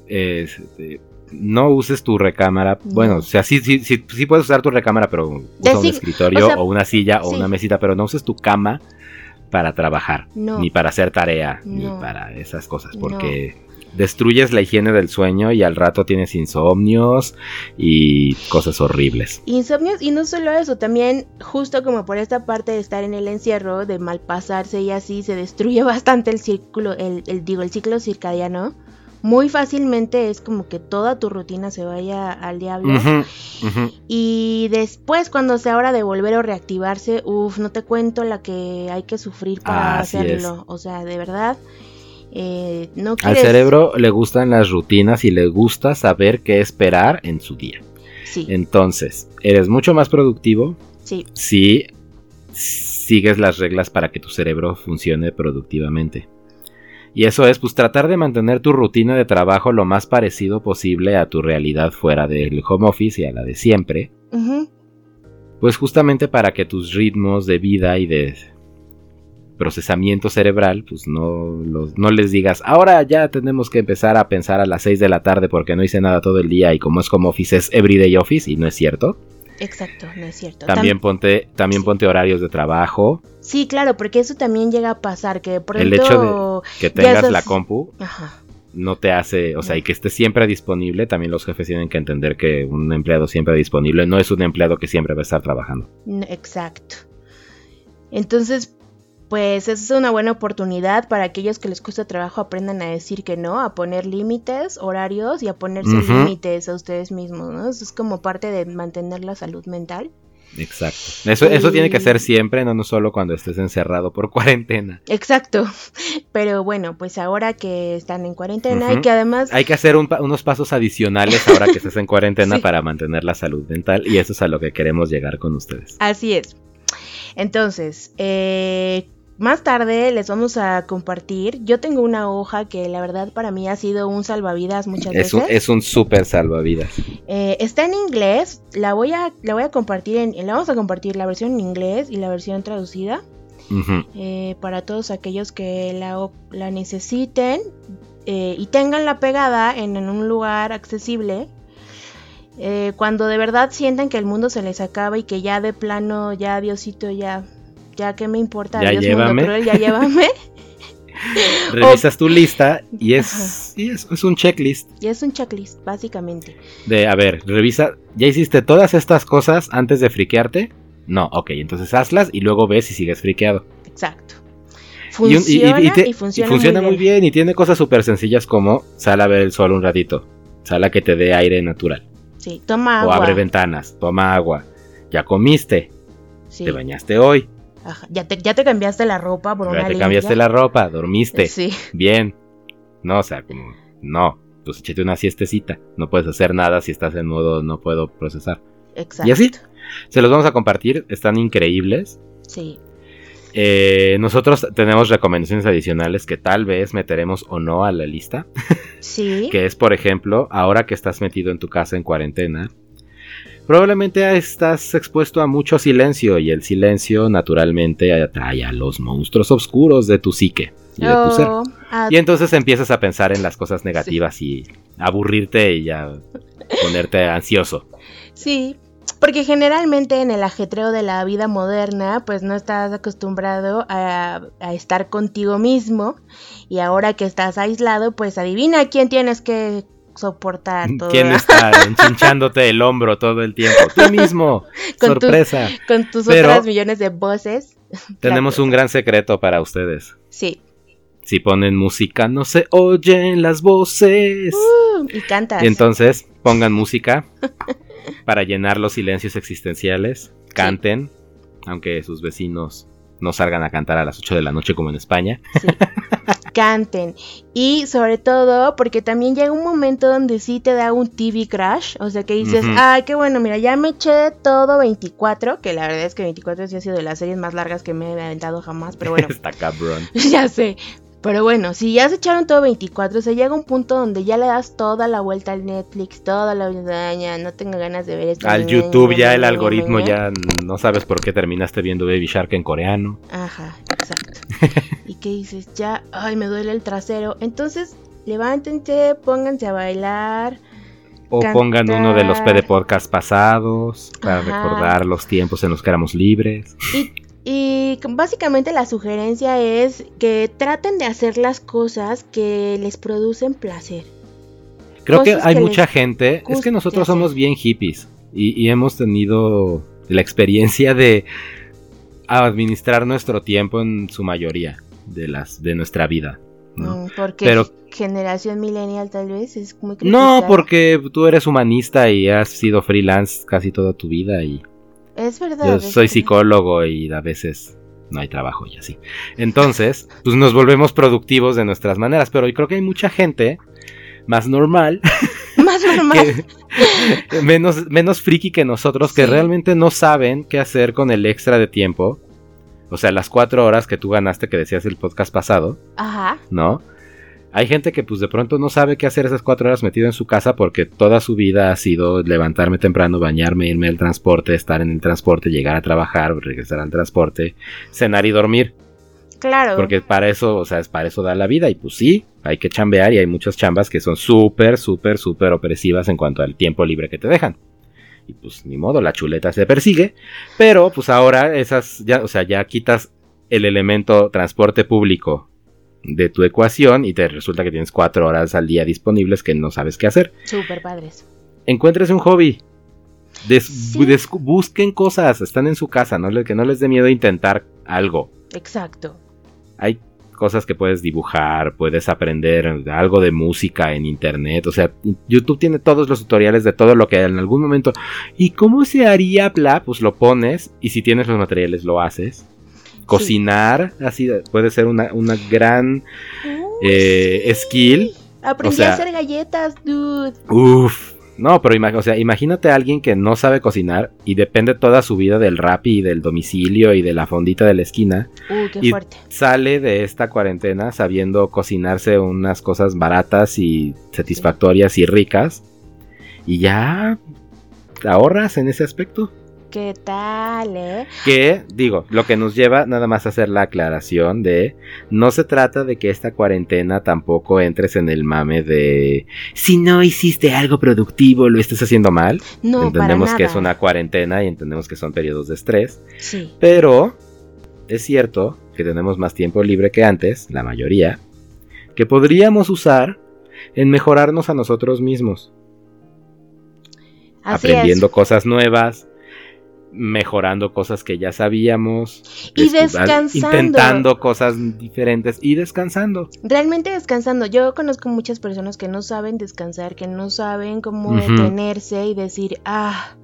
Es, eh, no uses tu recámara. No. Bueno, o sea, sí, sí, sí, sí puedes usar tu recámara, pero usa un escritorio o sea, o una silla o sí. una mesita, pero no uses tu cama para trabajar, no. ni para hacer tarea, ni No. para esas cosas, porque destruyes la higiene del sueño y al rato tienes insomnios y cosas horribles. Insomnios y no solo eso, también justo como por esta parte de estar en el encierro, de malpasarse y así, se destruye bastante el círculo, el, el- digo, el ciclo circadiano. muy fácilmente es como que toda tu rutina se vaya al diablo. Y después, cuando sea hora de volver o reactivarse, uff, no te cuento la que hay que sufrir para hacerlo. O sea, de verdad, eh, no Al cerebro le gustan las rutinas y le gusta saber qué esperar en su día. Sí, Entonces, eres mucho más productivo sí, si sigues las reglas para que tu cerebro funcione productivamente. Y eso es, pues, tratar de mantener tu rutina de trabajo lo más parecido posible a tu realidad fuera del home office y a la de siempre. Pues justamente para que tus ritmos de vida y de procesamiento cerebral, pues no, los- no les digas, ahora ya tenemos que empezar a pensar a las 6 de la tarde porque no hice nada todo el día y como es home office es everyday office y no es cierto. exacto, no es cierto. También Tam- ponte, también sí. ponte horarios de trabajo, sí, claro, porque eso también llega a pasar, que de pronto... El hecho que Ya tengas la compu Ajá, no te hace, o sea, No. y que esté siempre disponible, también los jefes tienen que entender que un empleado siempre disponible no es un empleado que siempre va a estar trabajando. exacto. Entonces, pues es una buena oportunidad para aquellos que les cuesta trabajo aprendan a decir que no, a poner límites, horarios y a ponerse límites a ustedes mismos, ¿no? Eso es como parte de mantener la salud mental. Exacto. Eso, eso tiene que ser siempre, no, no solo cuando estés encerrado por cuarentena. Exacto. Pero bueno, pues ahora que están en cuarentena y que además... Hay que hacer un pa- unos pasos adicionales ahora que estés en cuarentena Sí. para mantener la salud mental y eso es a lo que queremos llegar con ustedes. Así es. Entonces, eh, más tarde les vamos a compartir. Yo tengo una hoja que la verdad para mí ha sido un salvavidas muchas Es un, veces. es un súper salvavidas. Eh, está en inglés. La voy a, la voy a compartir en, la vamos a compartir la versión en inglés y la versión traducida eh, para todos aquellos que la, la necesiten eh, y tengan la pegada en, en un lugar accesible. Eh, cuando de verdad sientan que el mundo se les acaba y que ya de plano, ya Diosito, ya, ya que me importa, Ya Dios llévame. mundo cruel, ya llévame. Revisas tu lista y es, y es, es un checklist y es un checklist, básicamente. de, a ver, revisa, ¿ya hiciste todas estas cosas antes de friquearte? No, ok, entonces hazlas y luego ves si sigues friqueado. Exacto. Y- y- Funciona y, te- y funciona, muy bien. y tiene cosas súper sencillas como sal a ver el sol un ratito, sal a que te dé aire natural, Sí, toma o agua. abre ventanas, toma agua, ya comiste, Sí. te bañaste hoy, Ajá, Ya, te, ya te cambiaste la ropa por ya una te limpia. cambiaste la ropa, dormiste, Sí, bien, no, o sea, como, no, pues échate una siestecita, no puedes hacer nada si estás en modo no puedo procesar. exacto. Y así, se los vamos a compartir, están increíbles. Sí, Eh, nosotros tenemos recomendaciones adicionales que tal vez meteremos o no a la lista. sí. Que es, por ejemplo, ahora que estás metido en tu casa en cuarentena, probablemente estás expuesto a mucho silencio y el silencio naturalmente atrae a los monstruos oscuros de tu psique y de tu ser. Oh, ah, Y entonces empiezas a pensar en las cosas negativas y aburrirte y ya ponerte ansioso. Sí, porque generalmente en el ajetreo de la vida moderna, pues no estás acostumbrado a, a estar contigo mismo y ahora que estás aislado, pues adivina quién tienes que soportar todo ¿Quién está enchinchándote el hombro todo el tiempo? Tú mismo. Con Sorpresa. con tus Pero- otras millones de voces. Tenemos un gran secreto para ustedes. Sí, Si ponen música no se oyen las voces. Uh, y cantas. Entonces pongan música para llenar los silencios existenciales. Canten, aunque sus vecinos no salgan a cantar a las 8 de la noche como en España. Sí. Canten. Y sobre todo, porque también llega un momento donde sí te da un TV crash. O sea que dices, Ujú. ay, qué bueno, mira, ya me eché todo 24. Que la verdad es que 24 sí ha sido de las series más largas que me he aventado jamás. Pero bueno, Está cabrón. ya sé. Pero bueno, si ya se echaron todo 24, se llega un punto donde ya le das toda la vuelta al Netflix, toda la ya no tengo ganas de ver esto. Al YouTube ya el algoritmo ya no sabes por qué terminaste viendo Baby Shark en coreano. Ajá, exacto. y que dices, ya, ay, me duele el trasero. Entonces, levántense, pónganse a bailar. O Cantar. pongan uno de los PD podcast pasados para Ajá. recordar los tiempos en los que éramos libres. Y, y básicamente la sugerencia es que traten de hacer las cosas que les producen placer. Creo que hay que mucha gente, es que nosotros somos bien hippies y, y hemos tenido la experiencia de administrar nuestro tiempo en su mayoría de las de nuestra vida. ¿no? Porque Pero- generación millennial tal vez es muy No, criticada. porque tú eres humanista y has sido freelance casi toda tu vida y Es verdad. yo soy psicólogo y a veces no hay trabajo y así. Entonces, pues nos volvemos productivos de nuestras maneras, pero yo creo que hay mucha gente más normal, Más normal. que, menos, menos friki que nosotros, que Sí. realmente no saben qué hacer con el extra de tiempo. O sea, las cuatro horas que tú ganaste que decías el podcast pasado. Ajá. ¿no? Hay gente que pues de pronto no sabe qué hacer esas cuatro horas metido en su casa porque toda su vida ha sido levantarme temprano, bañarme, irme al transporte, estar en el transporte, llegar a trabajar, regresar al transporte, cenar y dormir. Claro. Porque para eso, o sea, es para eso da la vida. Y pues sí, hay que chambear y hay muchas chambas que son súper, súper, súper opresivas en cuanto al tiempo libre que te dejan. Y pues ni modo, la chuleta se persigue. Pero pues ahora esas, ya, o sea, ya quitas el elemento transporte público de tu ecuación y te resulta que tienes cuatro horas al día disponibles que no sabes qué hacer. Súper padres. Encuentres un hobby. Des- Sí. des- busquen cosas, están en su casa, ¿no? Que no les dé miedo intentar algo Exacto. hay cosas que puedes dibujar, puedes aprender algo de música en internet, o sea, YouTube tiene todos los tutoriales de todo lo que en algún momento y cómo se haría bla, pues lo pones y si tienes los materiales lo haces. Cocinar, así puede ser una, una gran eh, skill. Aprendí o sea- a hacer galletas, dude. Uff. No, pero ima- o sea, imagínate a alguien que no sabe cocinar y depende toda su vida del rap y del domicilio y de la fondita de la esquina. Qué Y- fuerte. sale de esta cuarentena sabiendo cocinarse unas cosas baratas y satisfactorias y ricas. Y ya te ahorras en ese aspecto. ¿Qué tal, eh? Que, digo, lo que nos lleva nada más a hacer la aclaración de no se trata de que esta cuarentena tampoco entres en el mame de si no hiciste algo productivo lo estás haciendo mal. No, entendemos para que nada. es una cuarentena y entendemos que son periodos de estrés. Sí. Pero es cierto que tenemos más tiempo libre que antes, la mayoría, que podríamos usar en mejorarnos a nosotros mismos, Así aprendiendo cosas nuevas, mejorando cosas que ya sabíamos, Y descansando. intentando cosas diferentes y descansando. es. Realmente descansando. Yo conozco muchas personas que no saben descansar, que no saben cómo Ujú. detenerse y decir, ah,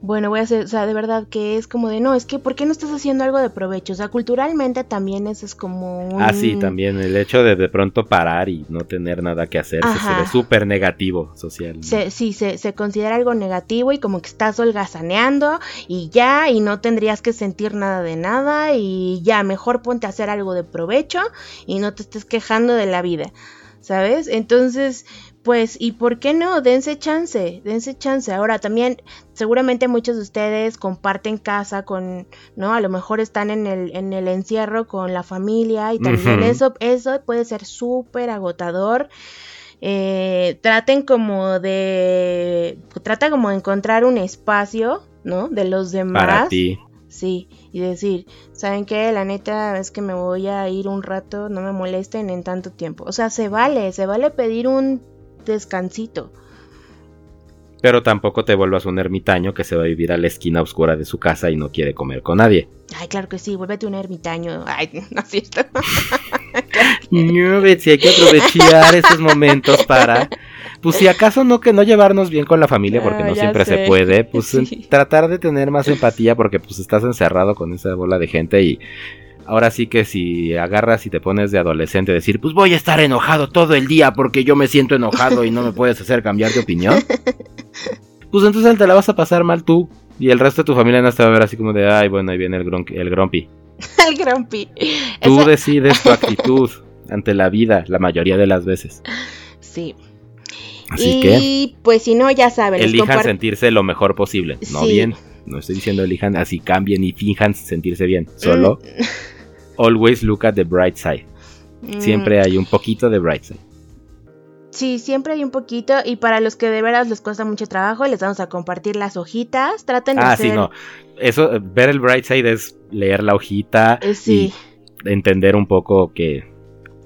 bueno, voy a hacer, o sea, de verdad que es como de, no, es que, ¿por qué no estás haciendo algo de provecho? O sea, culturalmente también eso es como un... Ah, sí, también el hecho de de pronto parar y no tener nada que hacer se- ve súper negativo social. sí, se, se considera algo negativo y como que estás holgazaneando y ya, y no tendrías que sentir nada de nada y ya, mejor ponte a hacer algo de provecho y no te estés quejando de la vida, ¿sabes? Entonces, pues, ¿y por qué no? Dense chance, dense chance. Ahora también, seguramente muchos de ustedes comparten casa con, ¿no? A lo mejor están en el, en el encierro con la familia y también eso, eso puede ser súper agotador eh, traten como de trata como de encontrar un espacio no de los demás Para ti. sí y decir saben qué la neta es que me voy a ir un rato no me molesten en tanto tiempo o sea se vale se vale pedir un descansito Pero tampoco te vuelvas un ermitaño que se va a vivir a la esquina oscura de su casa y no quiere comer con nadie. ay claro que sí vuélvete un ermitaño ay no es cierto No, Betsy, hay que aprovechar esos momentos para, pues si acaso no que no llevarnos bien con la familia, porque Ah, no siempre sé. se puede, pues Sí. tratar de tener más empatía porque pues estás encerrado con esa bola de gente y ahora sí que si agarras y te pones de adolescente a decir, pues voy a estar enojado todo el día porque yo me siento enojado y no me puedes hacer cambiar de opinión, pues entonces te la vas a pasar mal tú y el resto de tu familia no te va a ver así como de, ay, bueno, ahí viene el, gron- el grumpy. el grumpy Tú decides tu actitud ante la vida la mayoría de las veces. sí Así que y pues si no ya saben elijan sentirse lo mejor posible, no Sí. bien. No estoy diciendo elijan así cambien y finjan sentirse bien, solo Mm. Always look at the bright side. Mm, Siempre hay un poquito de bright side. Sí, siempre hay un poquito y para los que de veras les cuesta mucho trabajo, les vamos a compartir las hojitas. Traten de Ah, hacer... sí, no. Eso, ver el bright side es leer la hojita Eh, sí, y entender un poco que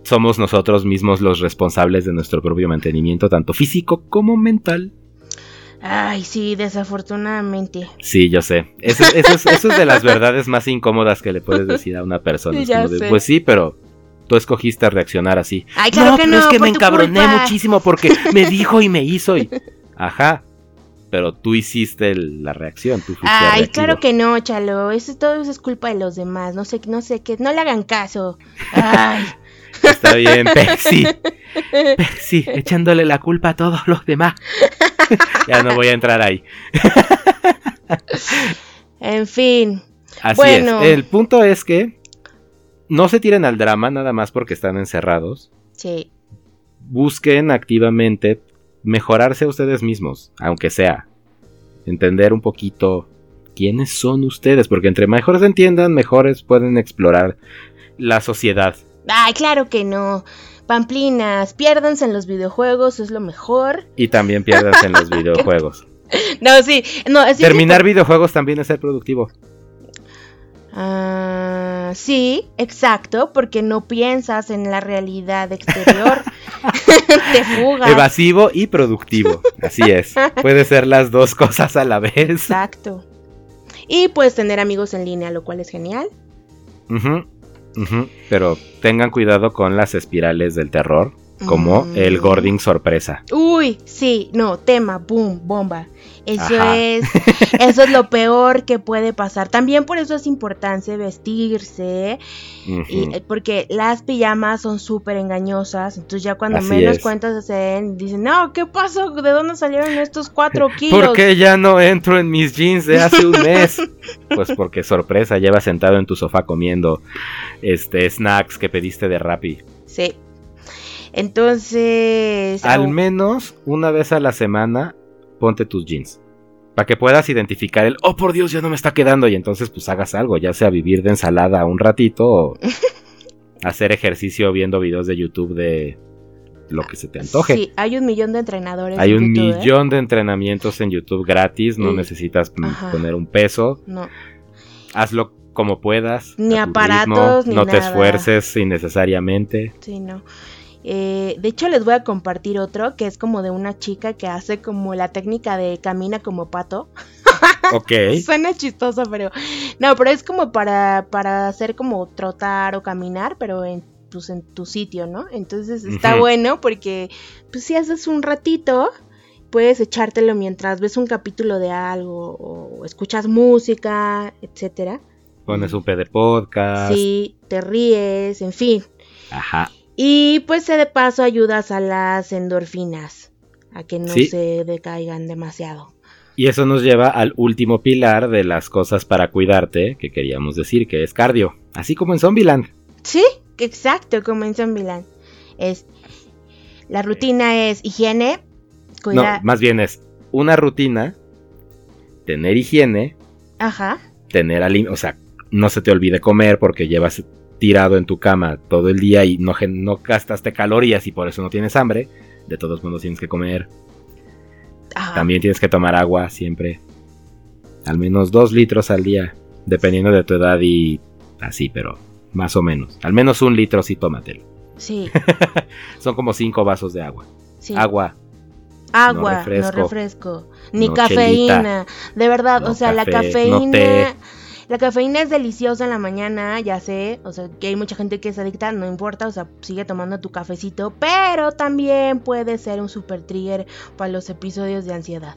somos nosotros mismos los responsables de nuestro propio mantenimiento, tanto físico como mental. Ay, sí, desafortunadamente. Sí, yo sé. Eso, eso es, eso es de las verdades más incómodas que le puedes decir a una persona. Es Ya como de, sé. pues sí, pero tú escogiste reaccionar así. Ay, claro que pero no, es que me encabroné culpa. muchísimo porque me dijo y me hizo y... Ajá, pero tú hiciste el- la reacción, tú fuiste Ay, reactivo. claro que no, Chalo. Eso todo eso es culpa de los demás. No sé, no sé qué. No le hagan caso. Ay. Está bien, Percy. Percy, echándole la culpa a todos los demás. ya no voy a entrar ahí. En fin. Así Bueno. es. El punto es que no se tiren al drama nada más porque están encerrados. Sí. Busquen activamente mejorarse a ustedes mismos, aunque sea. Entender un poquito quiénes son ustedes, porque entre mejores entiendan, mejores pueden explorar la sociedad. Ay, claro que no. Pamplinas, piérdanse en los videojuegos, es lo mejor. Y también pierdas en los videojuegos. No, sí, no, es Terminar videojuegos también es ser productivo. Ah, sí, exacto, porque no piensas en la realidad exterior. Te fugas. Evasivo y productivo. Así es. Puede ser las dos cosas a la vez. Exacto. Y puedes tener amigos en línea, lo cual es genial. Pero tengan cuidado con las espirales del terror, como Mm. el Gording sorpresa. Uy, sí, no, tema, boom, bomba. Eso Ajá. es, eso es lo peor que puede pasar. También por eso es importante vestirse, y, eh, porque las pijamas son súper engañosas. Entonces ya cuando Así menos es. cuentas se ven, dicen, no, ¿qué pasó? ¿De dónde salieron estos cuatro kilos? ¿Por qué ya no entro en mis jeans de hace un mes? Pues porque sorpresa, llevas sentado en tu sofá comiendo este snacks que pediste de Rappi. Sí. Entonces... Al menos una vez a la semana ponte tus jeans. Para que puedas identificar el, oh por Dios, ya no me está quedando. Y entonces pues hagas algo, ya sea vivir de ensalada un ratito o hacer ejercicio viendo videos de YouTube de lo que se te antoje. Sí, hay un millón de entrenadores. Hay en un YouTube, ¿eh? millón de entrenamientos en YouTube gratis, no Mm. necesitas Ajá. poner un peso, No. hazlo como puedas. Ni aparatos, ni no te esfuerces innecesariamente. Sí, no. Eh, de hecho, les voy a compartir otro que es como de una chica que hace como la técnica de camina como pato. Ok. Suena chistoso, pero no, pero es como para, para hacer como trotar o caminar, pero en, pues, en tu sitio, ¿no? Entonces está bueno porque pues si haces un ratito, puedes echártelo mientras ves un capítulo de algo o escuchas música, etcétera. Pones un P de podcast. Sí, te ríes, en fin. Ajá. Y pues de paso ayudas a las endorfinas a que no Sí. se decaigan demasiado. Y eso nos lleva al último pilar de las cosas para cuidarte que queríamos decir, que es cardio. Así como en Zombieland. Sí, exacto, como en Zombieland. Es la rutina es higiene, cuidar, No, más bien es una rutina, tener higiene, ajá, tener alimento, o sea, no se te olvide comer porque llevas tirado en tu cama todo el día y no, no gastaste calorías y por eso no tienes hambre. De todos modos tienes que comer. ajá. También tienes que tomar agua siempre. Al menos dos litros al día, dependiendo de tu edad y así, pero más o menos. Al menos un litro sí tómatelo. Sí, Son como cinco vasos de agua. sí. Agua. Agua, no refresco. no refresco, ni No cafeína. De verdad, No o sea, la café, cafeína. La cafeína es deliciosa en la mañana, ya sé, o sea, que hay mucha gente que es adicta, no importa, o sea, sigue tomando tu cafecito, pero también puede ser un super trigger para los episodios de ansiedad.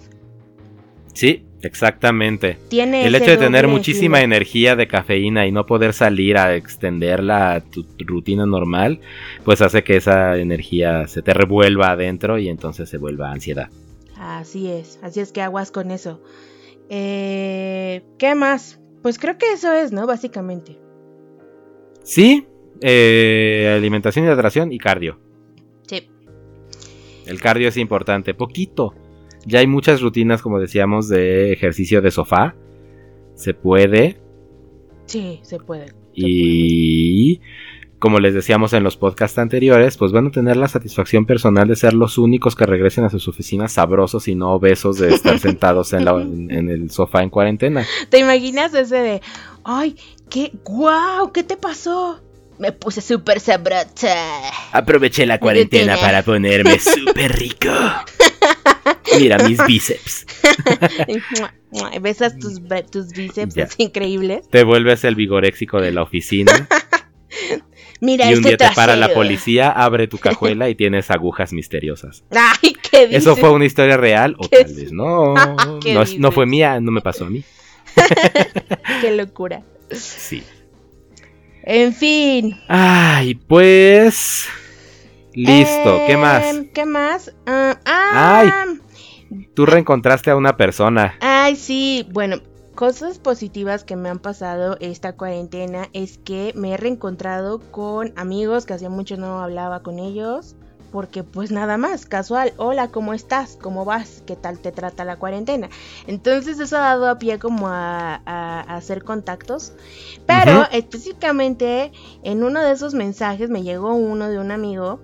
Sí, exactamente. Tiene El hecho de tener muchísima energía de cafeína y no poder salir a extenderla a tu rutina normal, pues hace que esa energía se te revuelva adentro y entonces se vuelva ansiedad. Así es, así es que aguas con eso. Eh, ¿Qué más? Pues creo que eso es, ¿no? Básicamente. Sí, eh, alimentación, hidratación y cardio. Sí. El cardio es importante, poquito. Ya hay muchas rutinas, como decíamos, de ejercicio de sofá. Se puede. Sí, se puede. se Y como les decíamos en los podcasts anteriores, pues van a tener la satisfacción personal de ser los únicos que regresen a sus oficinas sabrosos y no obesos de estar sentados en, la- en- en el sofá en cuarentena. ¿Te imaginas ese de, ay, qué, guau, ¿qué te pasó? Me puse súper sabrosa. Aproveché la cuarentena para ponerme súper rico. Mira mis bíceps. Besas tus, bíceps Ya. increíbles. Te vuelves el vigoréxico de la oficina. Mira y un este día te para la policía, abre tu cajuela y tienes agujas misteriosas. Ay, ¿qué dices? ¿Eso fue una historia real o ¿Qué tal vez no? ¿Qué No, fue mía, no me pasó a mí. Qué locura. Sí. En fin. Ay, pues... Listo, ¿qué Em, más? ¿Qué más? Ah, ah, Tú reencontraste a una persona. Ay, sí. Bueno, cosas positivas que me han pasado esta cuarentena es que me he reencontrado con amigos que hacía mucho no hablaba con ellos. Porque pues nada más, casual, hola, ¿cómo estás? ¿Cómo vas? ¿Qué tal te trata la cuarentena? Entonces eso ha dado a pie como a, a- a hacer contactos. Pero específicamente en uno de esos mensajes me llegó uno de un amigo,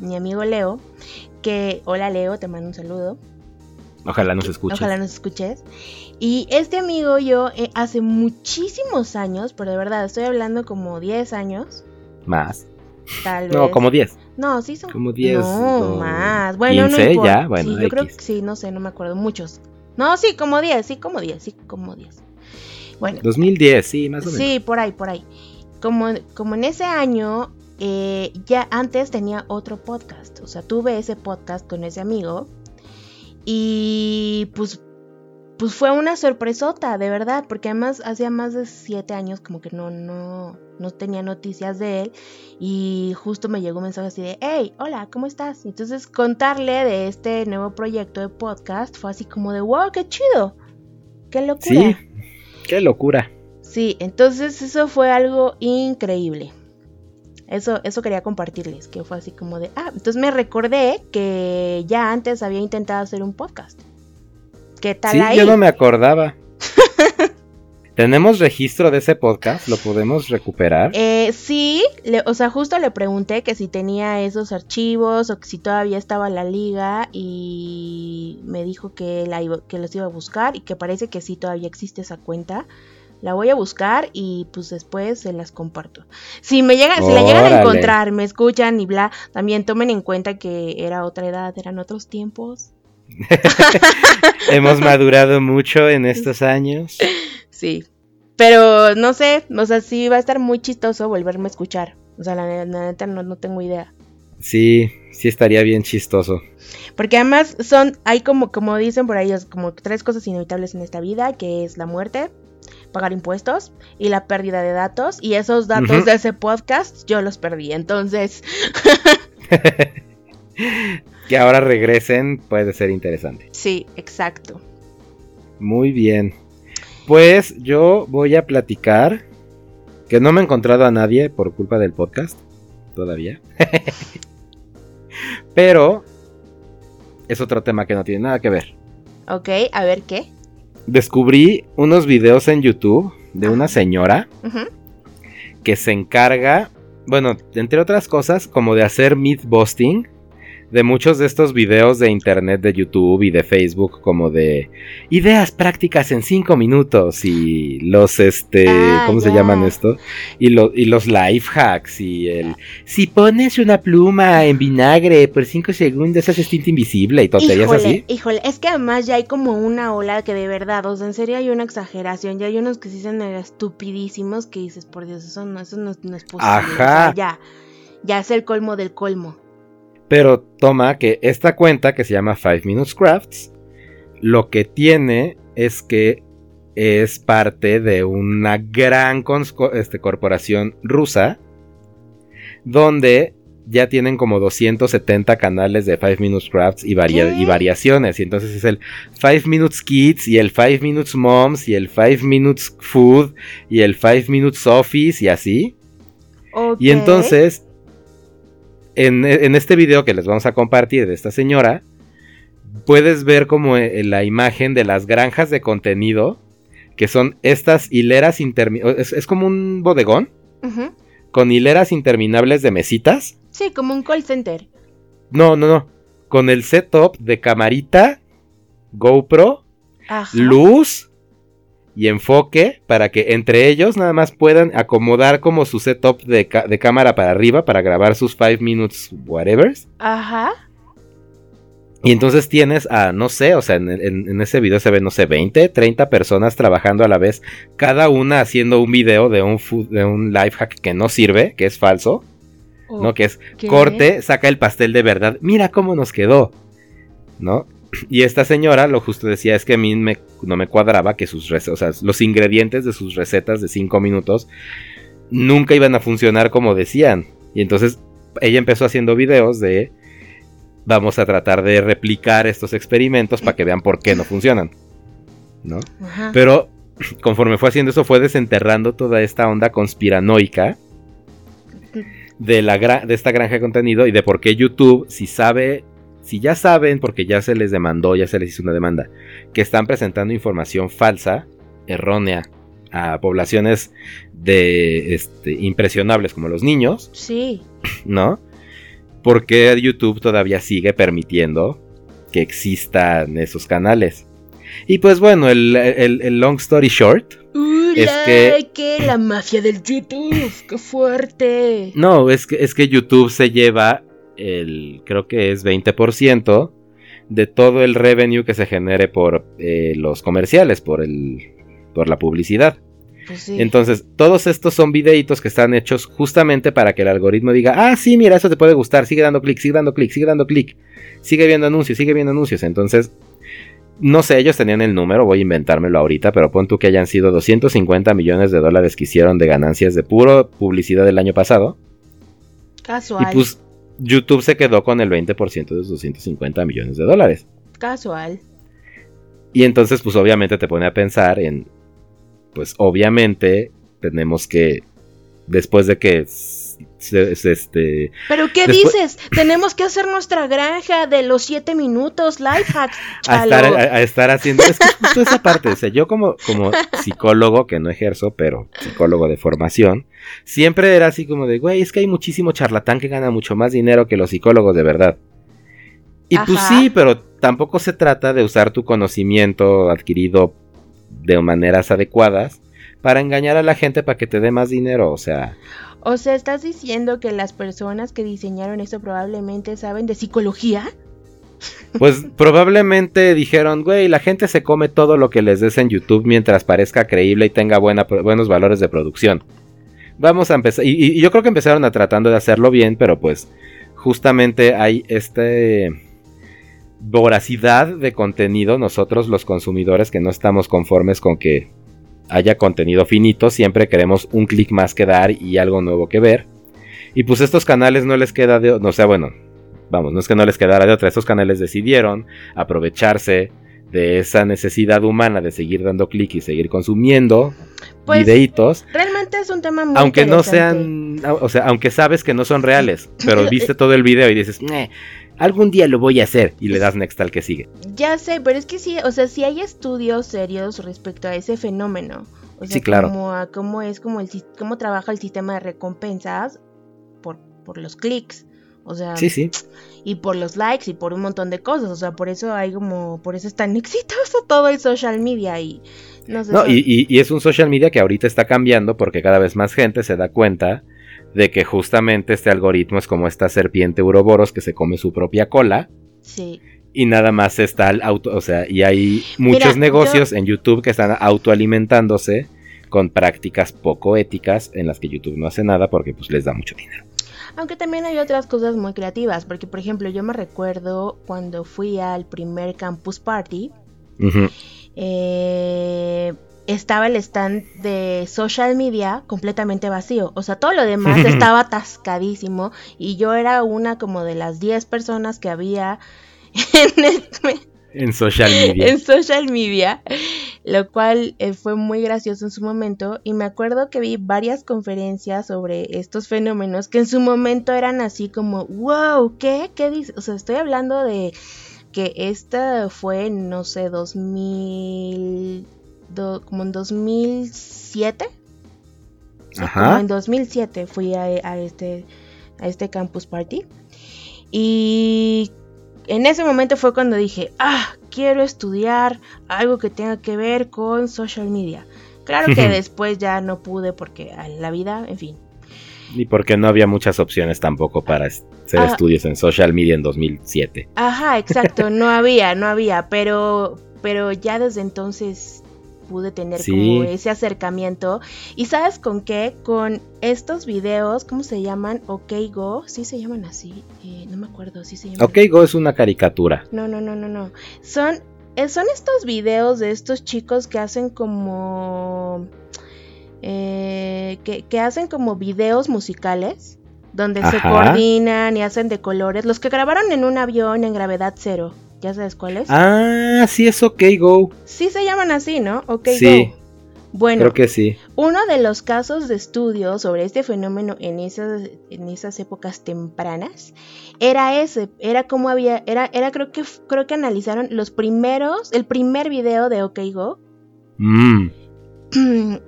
mi amigo Leo, que, hola Leo, te mando un saludo. Ojalá nos escuches. Ojalá nos escuches. Y este amigo yo eh, hace muchísimos años, pero de verdad estoy hablando como 10 años, Más. tal vez. No, como 10. No, sí son como 10, No, no, más. Bueno, 15 no ya, bueno, Sí, yo creo X. que sí, no sé, no me acuerdo muchos. No, sí, como 10, sí, como 10, sí, como 10. Bueno, 2010, sí, más o menos. sí, por ahí, por ahí. Como, como en ese año, eh, ya antes tenía otro podcast. O sea, tuve ese podcast con ese amigo. Y pues, pues fue una sorpresota, de verdad. Porque además hacía más de siete años como que no, no, no tenía noticias de él. Y justo me llegó un mensaje así de, hey, hola, ¿cómo estás? Y Entonces contarle de este nuevo proyecto de podcast fue así como de, wow, qué chido. Qué locura. Sí, qué locura. Sí, entonces eso fue algo increíble. Eso, eso quería compartirles, que fue así como de, ah, entonces me recordé que ya antes había intentado hacer un podcast. ¿Qué tal Sí, ahí? yo no me acordaba. ¿Tenemos registro de ese podcast? ¿Lo podemos recuperar? Eh, sí, le- o sea, justo le pregunté que si tenía esos archivos o que si todavía estaba la liga y me dijo que, la iba- que los iba a buscar y que parece que sí todavía existe esa cuenta. La voy a buscar y pues después se las comparto. Si me llegan, si la llegan a encontrar, me escuchan y bla, también tomen en cuenta que era otra edad, eran otros tiempos. Hemos madurado mucho en estos años. Sí. Pero no sé, o sea, sí va a estar muy chistoso volverme a escuchar. O sea, la, la neta no, no tengo idea. Sí, sí estaría bien chistoso. Porque además son, hay como, como dicen por ahí, como tres cosas inevitables en esta vida, que es la muerte, pagar impuestos y la pérdida de datos. Y esos datos de ese podcast yo los perdí. Entonces, Que ahora regresen puede ser interesante. sí, exacto. Muy bien. Pues yo voy a platicar que no me he encontrado a nadie por culpa del podcast todavía. Pero es otro tema que no tiene nada que ver. Ok, a ver qué. Descubrí unos videos en YouTube de una señora que se encarga, bueno, entre otras cosas, como de hacer myth busting de muchos de estos videos de internet, de YouTube y de Facebook, como de ideas prácticas en 5 minutos y los, este, Ah, ¿cómo se llaman esto? Y, lo- y los life hacks y el, si pones una pluma en vinagre por 5 segundos haces tinta invisible y tonterías híjole, así. híjole, es que además ya hay como una ola que de verdad, o sea, en serio hay una exageración, ya hay unos que sí son estupidísimos que dices, por Dios, eso no, eso no, no es posible. o Ajá. sea, ya, ya es el colmo del colmo. Pero toma que esta cuenta que se llama 5 Minutes Crafts, lo que tiene es que es parte de una gran este, corporación rusa, donde ya tienen como 270 canales de 5 Minutes Crafts y, varia- ¿Qué? y variaciones. Y entonces es el 5 Minutes Kids y el 5 Minutes Moms y el 5 Minutes Food y el 5 Minutes Office y así. Y entonces, en, en este video que les vamos a compartir de esta señora, puedes ver como eh, la imagen de las granjas de contenido, que son estas hileras interminables, es, como un bodegón, con hileras interminables de mesitas. Sí, como un call center. No, no, no, con el setup de camarita, GoPro, Ajá. luz y enfoque para que entre ellos nada más puedan acomodar como su setup de, cámara para arriba para grabar sus 5 minutes whatever. Ajá. Y entonces tienes a, no sé, o sea, en, en- en ese video se ven, no sé, 20, 30 personas trabajando a la vez, cada una haciendo un video de un, de un life hack que no sirve, que es falso, ¿no? Que es corte, saca el pastel de verdad, mira cómo nos quedó, ¿no? Y esta señora lo justo decía es que a mí me- no me cuadraba que sus recetas, o sea, los ingredientes de sus recetas de 5 minutos nunca iban a funcionar como decían. Y entonces ella empezó haciendo videos de vamos a tratar de replicar estos experimentos para que vean por qué no funcionan, ¿no? Ajá. Pero conforme fue haciendo eso, fue desenterrando toda esta onda conspiranoica de, la de esta granja de contenido y de por qué YouTube, si sabe, si ya saben, porque ya se les demandó, ya se les hizo una demanda, que están presentando información falsa, errónea, a poblaciones de este, impresionables como los niños, Sí. ¿no? ¿Por qué YouTube todavía sigue permitiendo que existan esos canales? Y pues bueno, el, el- el long story short, Es que- que la mafia del YouTube, qué fuerte. no, es que, es que YouTube se lleva el, creo que es 20% de todo el revenue que se genere por eh, los comerciales, por, el, por la publicidad. Pues sí. Entonces, todos estos son videitos que están hechos justamente para que el algoritmo diga, ah, sí, mira, eso te puede gustar, sigue dando clic, sigue dando clic, sigue dando clic, sigue viendo anuncios, sigue viendo anuncios. Entonces, no sé, ellos tenían el número, voy a inventármelo ahorita, pero pon tú que hayan sido 250 millones de dólares que hicieron de ganancias de puro publicidad el año pasado. Casual. Y pues YouTube se quedó con el 20% de esos 250 millones de dólares. Casual. Y entonces, pues obviamente te pone a pensar en, pues obviamente tenemos que, después de que, este, ¿Pero qué Después- dices? Tenemos que hacer nuestra granja de los 7 minutos, life hacks. a estar, a, a estar haciendo, es que justo esa parte, o sea, yo como, como psicólogo, que no ejerzo, pero psicólogo de formación, siempre era así como de, güey, es que hay muchísimo charlatán que gana mucho más dinero que los psicólogos de verdad. Y pues sí, pero tampoco se trata de usar tu conocimiento adquirido de maneras adecuadas para engañar a la gente para que te dé más dinero, o sea, O sea, ¿estás diciendo que las personas que diseñaron esto probablemente saben de psicología? Pues probablemente dijeron, güey, la gente se come todo lo que les des en YouTube mientras parezca creíble y tenga buena, buenos valores de producción. Vamos a empezar, y, y yo creo que empezaron a tratando de hacerlo bien, pero pues justamente hay este voracidad de contenido, nosotros los consumidores que no estamos conformes con que haya contenido finito, siempre queremos un clic más que dar y algo nuevo que ver. Y pues estos canales no les queda de, no sea, bueno, vamos, no es que no les quedara de otra, estos canales decidieron aprovecharse de esa necesidad humana de seguir dando clic y seguir consumiendo Pues, videitos, Realmente es un tema muy aunque no sean, o sea, aunque sabes que no son reales, pero viste todo el video y dices, "Meh, algún día lo voy a hacer y le das next al que sigue. Ya sé, pero es que sí, o sea, sí hay estudios serios respecto a ese fenómeno. O sea, Sí, claro. Como a cómo es, como el, cómo trabaja el sistema de recompensas por, por los clics. O sea, Sí, sí. y por los likes y por un montón de cosas. O sea, por eso hay como, por eso es tan exitoso todo el social media y no sé. No, son- y, y- y es un social media que ahorita está cambiando porque cada vez más gente se da cuenta de que justamente este algoritmo es como esta serpiente uroboros que se come su propia cola Sí. y nada más está el auto, o sea, y hay muchos Mira, negocios en YouTube que están autoalimentándose con prácticas poco éticas en las que YouTube no hace nada porque pues les da mucho dinero. Aunque también hay otras cosas muy creativas, porque por ejemplo yo me recuerdo cuando fui al primer campus party, Ujú. eh, estaba el stand de social media completamente vacío. O sea, todo lo demás estaba atascadísimo y yo era una como de las 10 personas que había en, el- En social media. en social media, lo cual eh, fue muy gracioso en su momento. Y me acuerdo que vi varias conferencias sobre estos fenómenos que en su momento eran así como, wow, ¿qué? ¿Qué dice? O sea, estoy hablando de que esta fue, no sé, 2000, do- como en 2007. Sí, Como en 2007 fui a, a este, a este campus party. Y en ese momento fue cuando dije, ah, quiero estudiar algo que tenga que ver con social media. Claro que después ya no pude porque la vida, en fin. Y porque no había muchas opciones tampoco para hacer Ah. estudios en social media en 2007. Ajá, exacto, no había, no había, pero, pero ya desde entonces pude tener Sí. como ese acercamiento. ¿Y sabes con qué? Con estos videos, ¿cómo se llaman? OK Go, sí se llaman así, eh, no me acuerdo, sí se llaman. Ok, Go es una caricatura. No, no, no, no, no. Son, eh, son estos videos de estos chicos que hacen como... eh, que, que hacen como videos musicales. Donde se coordinan y hacen de colores. Los que grabaron en un avión en gravedad cero. ¿Ya sabes cuáles? Ah, sí es Ok, Go. Sí se llaman así, ¿no? Ok, Sí. go. Bueno, Creo que sí. uno de los casos de estudio sobre este fenómeno en esas, en esas épocas tempranas era ese, era como había, era, era creo que creo que analizaron los primeros, el primer video de OK Go, Mm,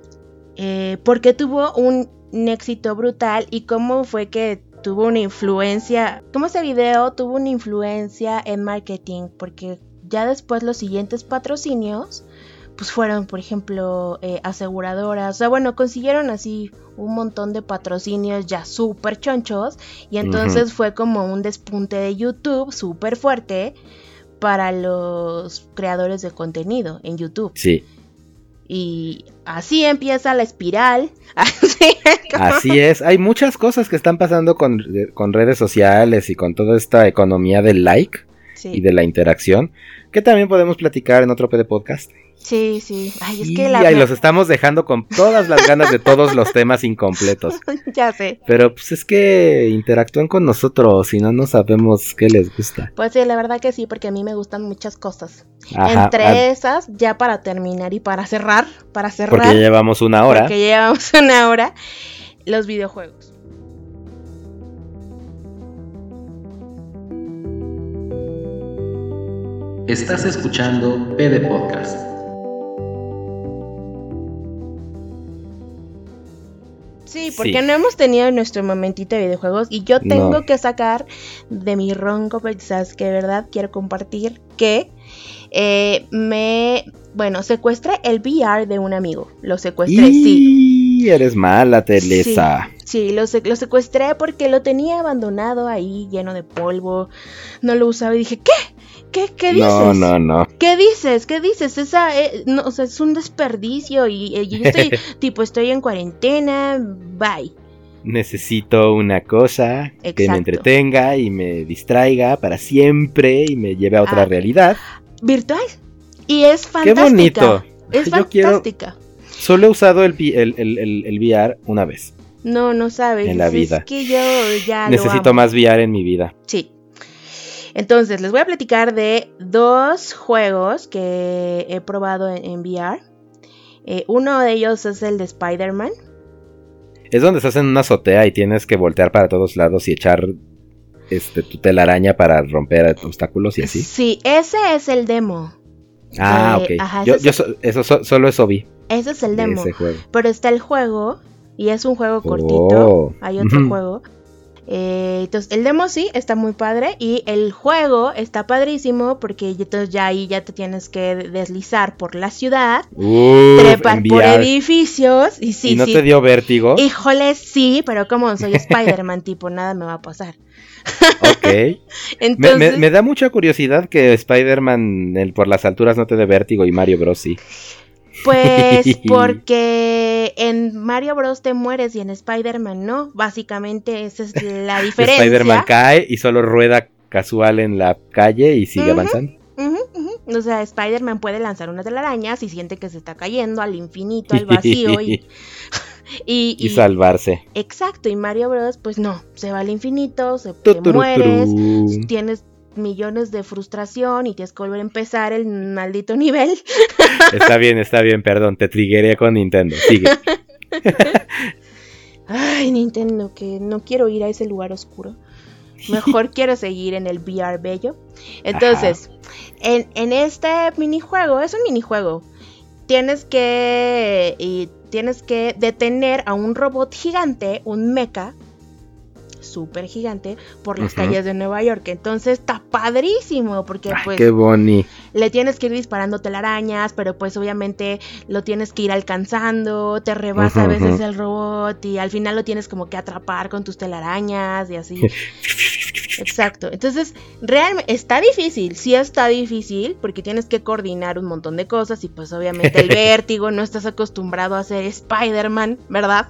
eh, porque tuvo un éxito brutal y cómo fue que tuvo una influencia, cómo ese video tuvo una influencia en marketing, porque ya después los siguientes patrocinios pues fueron, por ejemplo, eh, aseguradoras, o sea, bueno, consiguieron así un montón de patrocinios ya súper chonchos y entonces fue como un despunte de YouTube súper fuerte para los creadores de contenido en YouTube. sí. Y así empieza la espiral. Así, como- Así es, hay muchas cosas que están pasando con, con redes sociales y con toda esta economía del like Sí, y de la interacción, que también podemos platicar en otro PD podcast. Sí, sí. Ay, es y que la... ahí los estamos dejando con todas las ganas de todos los temas incompletos. ya sé. Pero pues es que interactúen con nosotros, si no, no sabemos qué les gusta. Pues sí, la verdad que sí, porque a mí me gustan muchas cosas. Ajá, Entre ah, esas, ya para terminar y para cerrar, para cerrar, porque ya llevamos una hora. porque llevamos una hora, los videojuegos. Estás escuchando PD Podcast. Sí, Sí. porque no hemos tenido nuestro momentito de videojuegos y yo tengo No. que sacar de mi ronco aprendizaje que de verdad quiero compartir que eh, me, bueno, secuestré el VR de un amigo. Lo secuestré, sí. Y eres mala, Teresa. Sí, lo, sec- lo secuestré porque lo tenía abandonado ahí, lleno de polvo. No lo usaba y dije, ¿qué? ¿Qué, qué dices? No, no, no. ¿Qué dices? ¿Qué dices? Esa, eh, no, o sea, es un desperdicio y, eh, yo estoy, tipo, estoy en cuarentena, bye. Necesito una cosa que me entretenga y me distraiga para siempre y me lleve a otra Ah. realidad. Virtual. Y es Qué fantástica. bonito. Es Yo quiero- fantástica. Solo he usado el, el, el- VR una vez. No, no sabes. En la vida. Es que yo ya lo Necesito amo. más VR en mi vida. Sí. Entonces, les voy a platicar de dos juegos que he probado en, en VR. Eh, uno de ellos es el de Spider-Man. Es donde estás en una azotea y tienes que voltear para todos lados y echar este, tu telaraña para romper obstáculos y así. Sí, ese es el demo. Ah, Eh, ok. ajá, yo, so- eso, so- solo eso vi Ese es el de demo. Pero está el juego. Y es un juego cortito. Oh. Hay otro juego. Eh, entonces, el demo sí está muy padre. Y el juego está padrísimo. Porque entonces ya ahí ya te tienes que deslizar por la ciudad. Uf, trepar por edificios. Y sí, ¿Y no sí. te dio vértigo? Híjole, sí, pero como soy Spider-Man, tipo, nada me va a pasar. Ok. Me, Entonces, me- me da mucha curiosidad que Spider-Man por las alturas no te dé vértigo y Mario Bros. sí. pues porque en Mario Bros te mueres y en Spider-Man no. Básicamente esa es la diferencia. Spider-Man cae y solo rueda casual en la calle y sigue avanzando. O sea, Spider-Man puede lanzar una telaraña si siente que se está cayendo al infinito, al vacío y, y, Y y- salvarse. exacto. Y Mario Bros, pues no, se va al infinito, se te mueres, tienes millones de frustración y tienes que volver a empezar el maldito nivel. Está bien, está bien, perdón. Te trigueré con Nintendo. Sigue. Ay, Nintendo, que no quiero ir a ese lugar oscuro. Mejor quiero seguir en el VR bello. Entonces, en, en este minijuego, es un minijuego. Tienes que. y tienes que detener a un robot gigante, un mecha. Súper gigante, por las calles de Nueva York. Entonces está padrísimo. Porque Ay, pues qué boni. le tienes que ir disparando telarañas, pero pues obviamente lo tienes que ir alcanzando, te rebasa a veces el robot y al final lo tienes como que atrapar con tus telarañas y así. Exacto. Entonces, realmente está difícil, sí está difícil, porque tienes que coordinar un montón de cosas y pues obviamente el vértigo, no estás acostumbrado a ser Spider-Man, ¿verdad?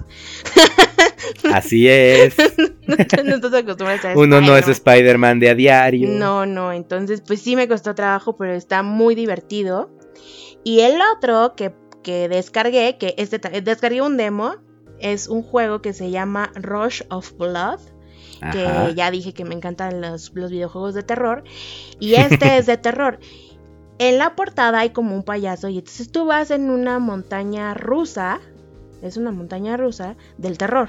Así es. no, estás acostumbrado a ser Uno no es Spider-Man de a diario. No, no, entonces pues sí me costó trabajo, pero está muy divertido. Y el otro que, que descargué, que este descargué un demo, es un juego que se llama Rush of Blood que ya dije que me encantan los, videojuegos de terror. Y este es de terror. En la portada hay como un payaso y entonces tú vas en una montaña rusa. Es una montaña rusa del terror.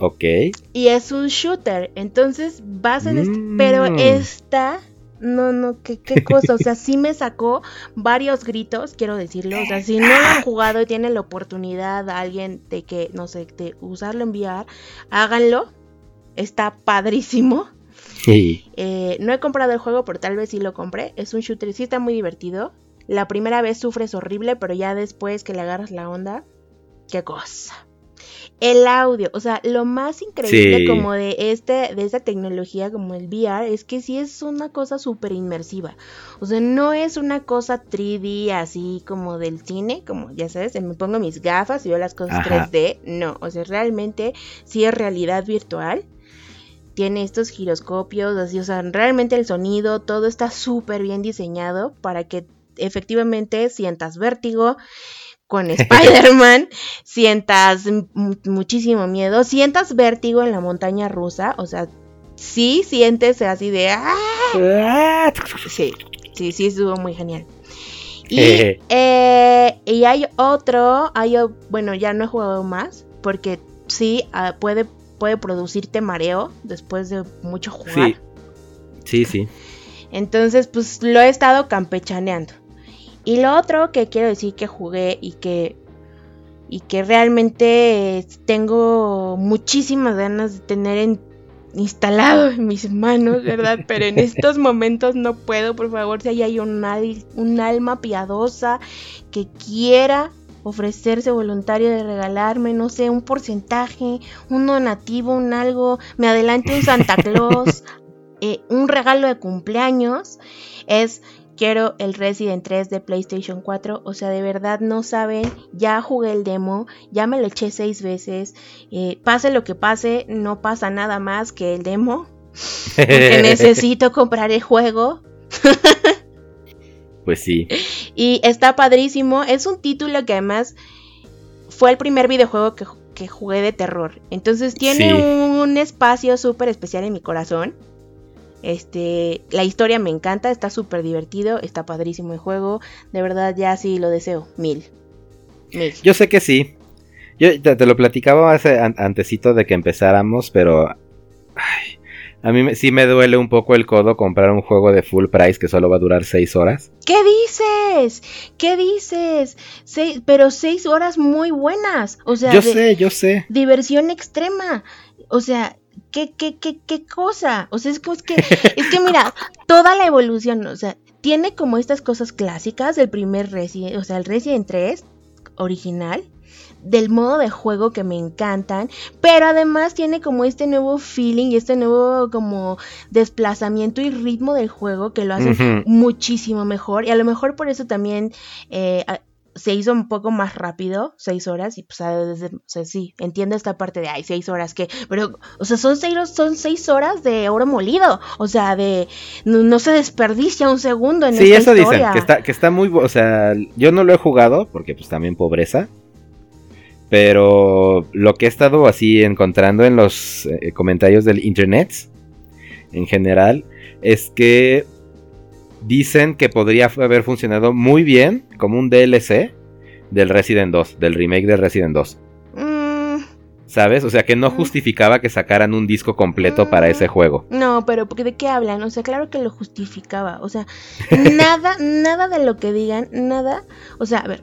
Ok. Y es un shooter. Entonces vas en... Este, pero mm. esta... No, no, ¿qué, qué cosa. O sea, sí me sacó varios gritos, quiero decirlo. O sea, si no lo han jugado y tienen la oportunidad a alguien de que, no sé, de usarlo en VR, háganlo está padrísimo. Sí. Eh, no he comprado el juego, pero tal vez sí lo compré. Es un shooter, sí está muy divertido. La primera vez sufres horrible, pero ya después que le agarras la onda, qué cosa. El audio, o sea, lo más increíble como de este, de esta tecnología como el VR es que sí es una cosa súper inmersiva. O sea, no es una cosa 3D así como del cine, como ya sabes, me pongo mis gafas y veo las cosas 3D. No, o sea, realmente sí es realidad virtual tiene estos giroscopios, así, o sea, realmente el sonido, todo está súper bien diseñado para que efectivamente sientas vértigo con Spider-Man, sientas muchísimo miedo, sientas vértigo en la montaña rusa, o sea, sí sientes así de... ¡ah! Sí, sí, sí, estuvo muy genial. Y, eh, y hay otro, hay, bueno, ya no he jugado más, porque sí, ah, puede puede producirte mareo después de mucho jugar. Sí, sí, sí. Entonces, pues lo he estado campechaneando. Y lo otro que quiero decir que jugué y que y que realmente tengo muchísimas ganas de tener instalado en mis manos, ¿verdad? Pero en estos momentos no puedo, por favor, si hay un, un alma piadosa que quiera ofrecerse voluntario de regalarme, no sé, un porcentaje, un donativo, un algo, me adelante un Santa Claus, eh, un regalo de cumpleaños, es quiero el Resident 3 de PlayStation 4. O sea, de verdad no saben. Ya jugué el demo, ya me lo eché seis veces. Eh, pase lo que pase, no pasa nada más que el demo. Porque necesito comprar el juego. Pues sí. Y está padrísimo. Es un título que además fue el primer videojuego que, jugué de terror. Entonces tiene un espacio súper especial en mi corazón. Este, la historia me encanta, está súper divertido, está padrísimo el juego. De verdad, ya sí lo deseo. Mil. Mil. Yo sé que sí. Yo te, te lo platicaba hace antesito de que empezáramos, pero. Ay, a mí sí me duele un poco el codo comprar un juego de full price que solo va a durar 6 horas. ¿Qué dices? ¿Qué dices? pero 6 horas muy buenas. O sea, yo sé, yo sé. Diversión extrema. O sea, ¿qué, qué, qué, qué cosa? O sea, es que, es que, es que mira, toda la evolución, o sea, tiene como estas cosas clásicas del primer Resident, o sea, el Resident 3 original del modo de juego que me encantan, pero además tiene como este nuevo feeling y este nuevo como desplazamiento y ritmo del juego que lo hace muchísimo mejor. Y a lo mejor por eso también eh, se hizo un poco más rápido, seis horas, y pues desde, o sea, sí, entiendo esta parte de, ay, seis horas, que, pero, o sea, son seis, son seis horas de oro molido, o sea, de, no, se desperdicia un segundo en sí, eso dicen, que está, que está muy, o sea, yo no lo he jugado, porque pues también pobreza, pero lo que he estado así encontrando en los eh, comentarios del internet, en general, es que dicen que podría haber funcionado muy bien como un DLC del Resident 2, del remake de Resident 2. Mm. ¿Sabes? O sea que no justificaba que sacaran un disco completo para ese mm. juego. No, pero ¿de qué hablan? O sea, claro que lo justificaba. O sea, nada, nada de lo que digan, nada. O sea, a ver,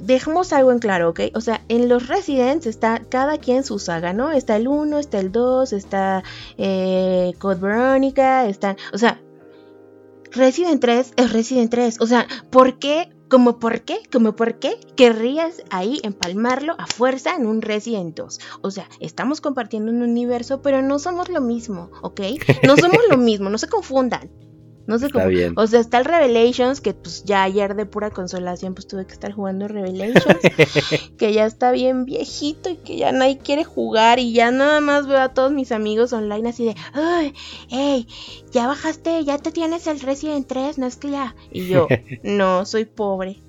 dejemos algo en claro, ¿ok? O sea, en los Residents está cada quien su saga, ¿no? Está el 1, está el 2, está eh, Code Veronica, están, o sea, Resident 3 es Resident 3, o sea, ¿por qué ¿Como por qué? ¿Como por qué querrías ahí empalmarlo a fuerza en un Resident 2? O sea, estamos compartiendo un universo, pero no somos lo mismo, ¿ok? No somos lo mismo, no se confundan. No sé cómo. bien. O sea, está el Revelations, que pues ya ayer de pura consolación pues tuve que estar jugando Revelations, que ya está bien viejito y que ya nadie quiere jugar y ya nada más veo a todos mis amigos online así de, ay, hey, ya bajaste, ya te tienes el Resident 3, no es que ya. Y yo, no, soy pobre.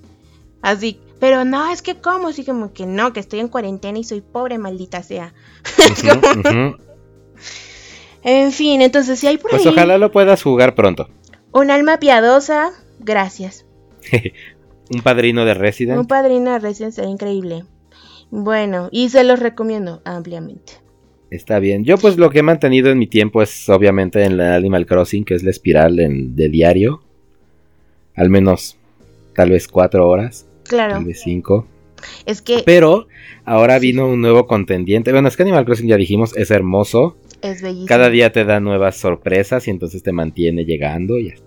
Así, pero no, es que como, así como que no, que estoy en cuarentena y soy pobre, maldita sea. En fin, entonces si hay por Pues ahí ojalá lo puedas jugar pronto. Un alma piadosa, gracias. Un padrino de Resident. Un padrino de Resident sería increíble. Bueno, y se los recomiendo ampliamente. Está bien. Yo pues lo que he mantenido en mi tiempo es obviamente en la Animal Crossing, que es la espiral en- de diario. Al menos tal vez cuatro horas, Claro, tal vez cinco. es que Pero ahora vino un nuevo contendiente. Bueno, es que Animal Crossing ya dijimos, es hermoso. Es bellísimo. Cada día te da nuevas sorpresas y entonces te mantiene llegando. Y así.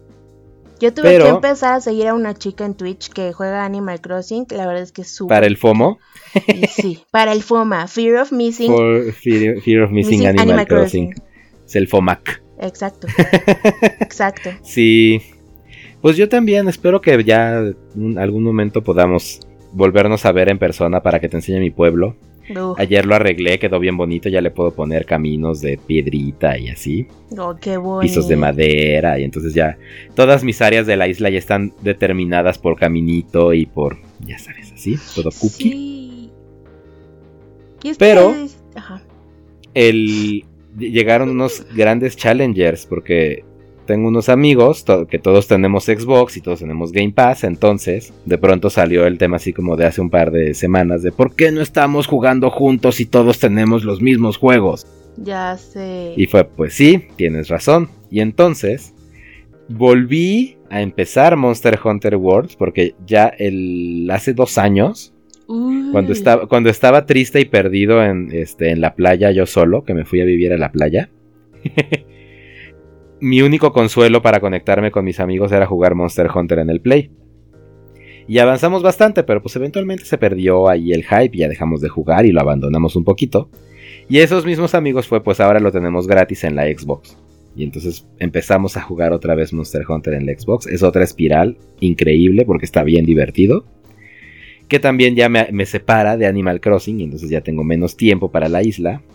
Yo tuve pero- que empezar a seguir a una chica en Twitch que juega Animal Crossing, la verdad es que es súper. Para el FOMO, y sí, para el FOMA, Fear of Missing. for fear, fear of Missing, Missing Animal, Animal Crossing. Crossing. Es el FOMAC. Exacto. Exacto. Sí. Pues yo también espero que ya en algún momento podamos volvernos a ver en persona para que te enseñe mi pueblo. Ayer lo arreglé, quedó bien bonito, ya le puedo poner caminos de piedrita y así, oh, qué bueno. pisos de madera y entonces ya todas mis áreas de la isla ya están determinadas por caminito y por, ya sabes, así, todo cookie. Sí. Y Pero- Ajá. el llegaron unos grandes challengers porque tengo unos amigos to- que todos tenemos Xbox y todos tenemos Game Pass, entonces de pronto salió el tema así como de hace un par de semanas de por qué no estamos jugando juntos si todos tenemos los mismos juegos. Ya sé. Y fue pues sí, tienes razón. Y entonces volví a empezar Monster Hunter World porque ya el hace dos años Uy. cuando estaba, cuando estaba triste y perdido en, este, en la playa yo solo, que me fui a vivir a la playa, mi único consuelo para conectarme con mis amigos era jugar Monster Hunter en el Play. Y avanzamos bastante, pero pues eventualmente se perdió ahí el hype, ya dejamos de jugar y lo abandonamos un poquito. Y esos mismos amigos fue pues ahora lo tenemos gratis en la Xbox. Y entonces empezamos a jugar otra vez Monster Hunter en la Xbox. Es otra espiral increíble porque está bien divertido que también ya me, me separa de Animal Crossing y entonces ya tengo menos tiempo para la isla.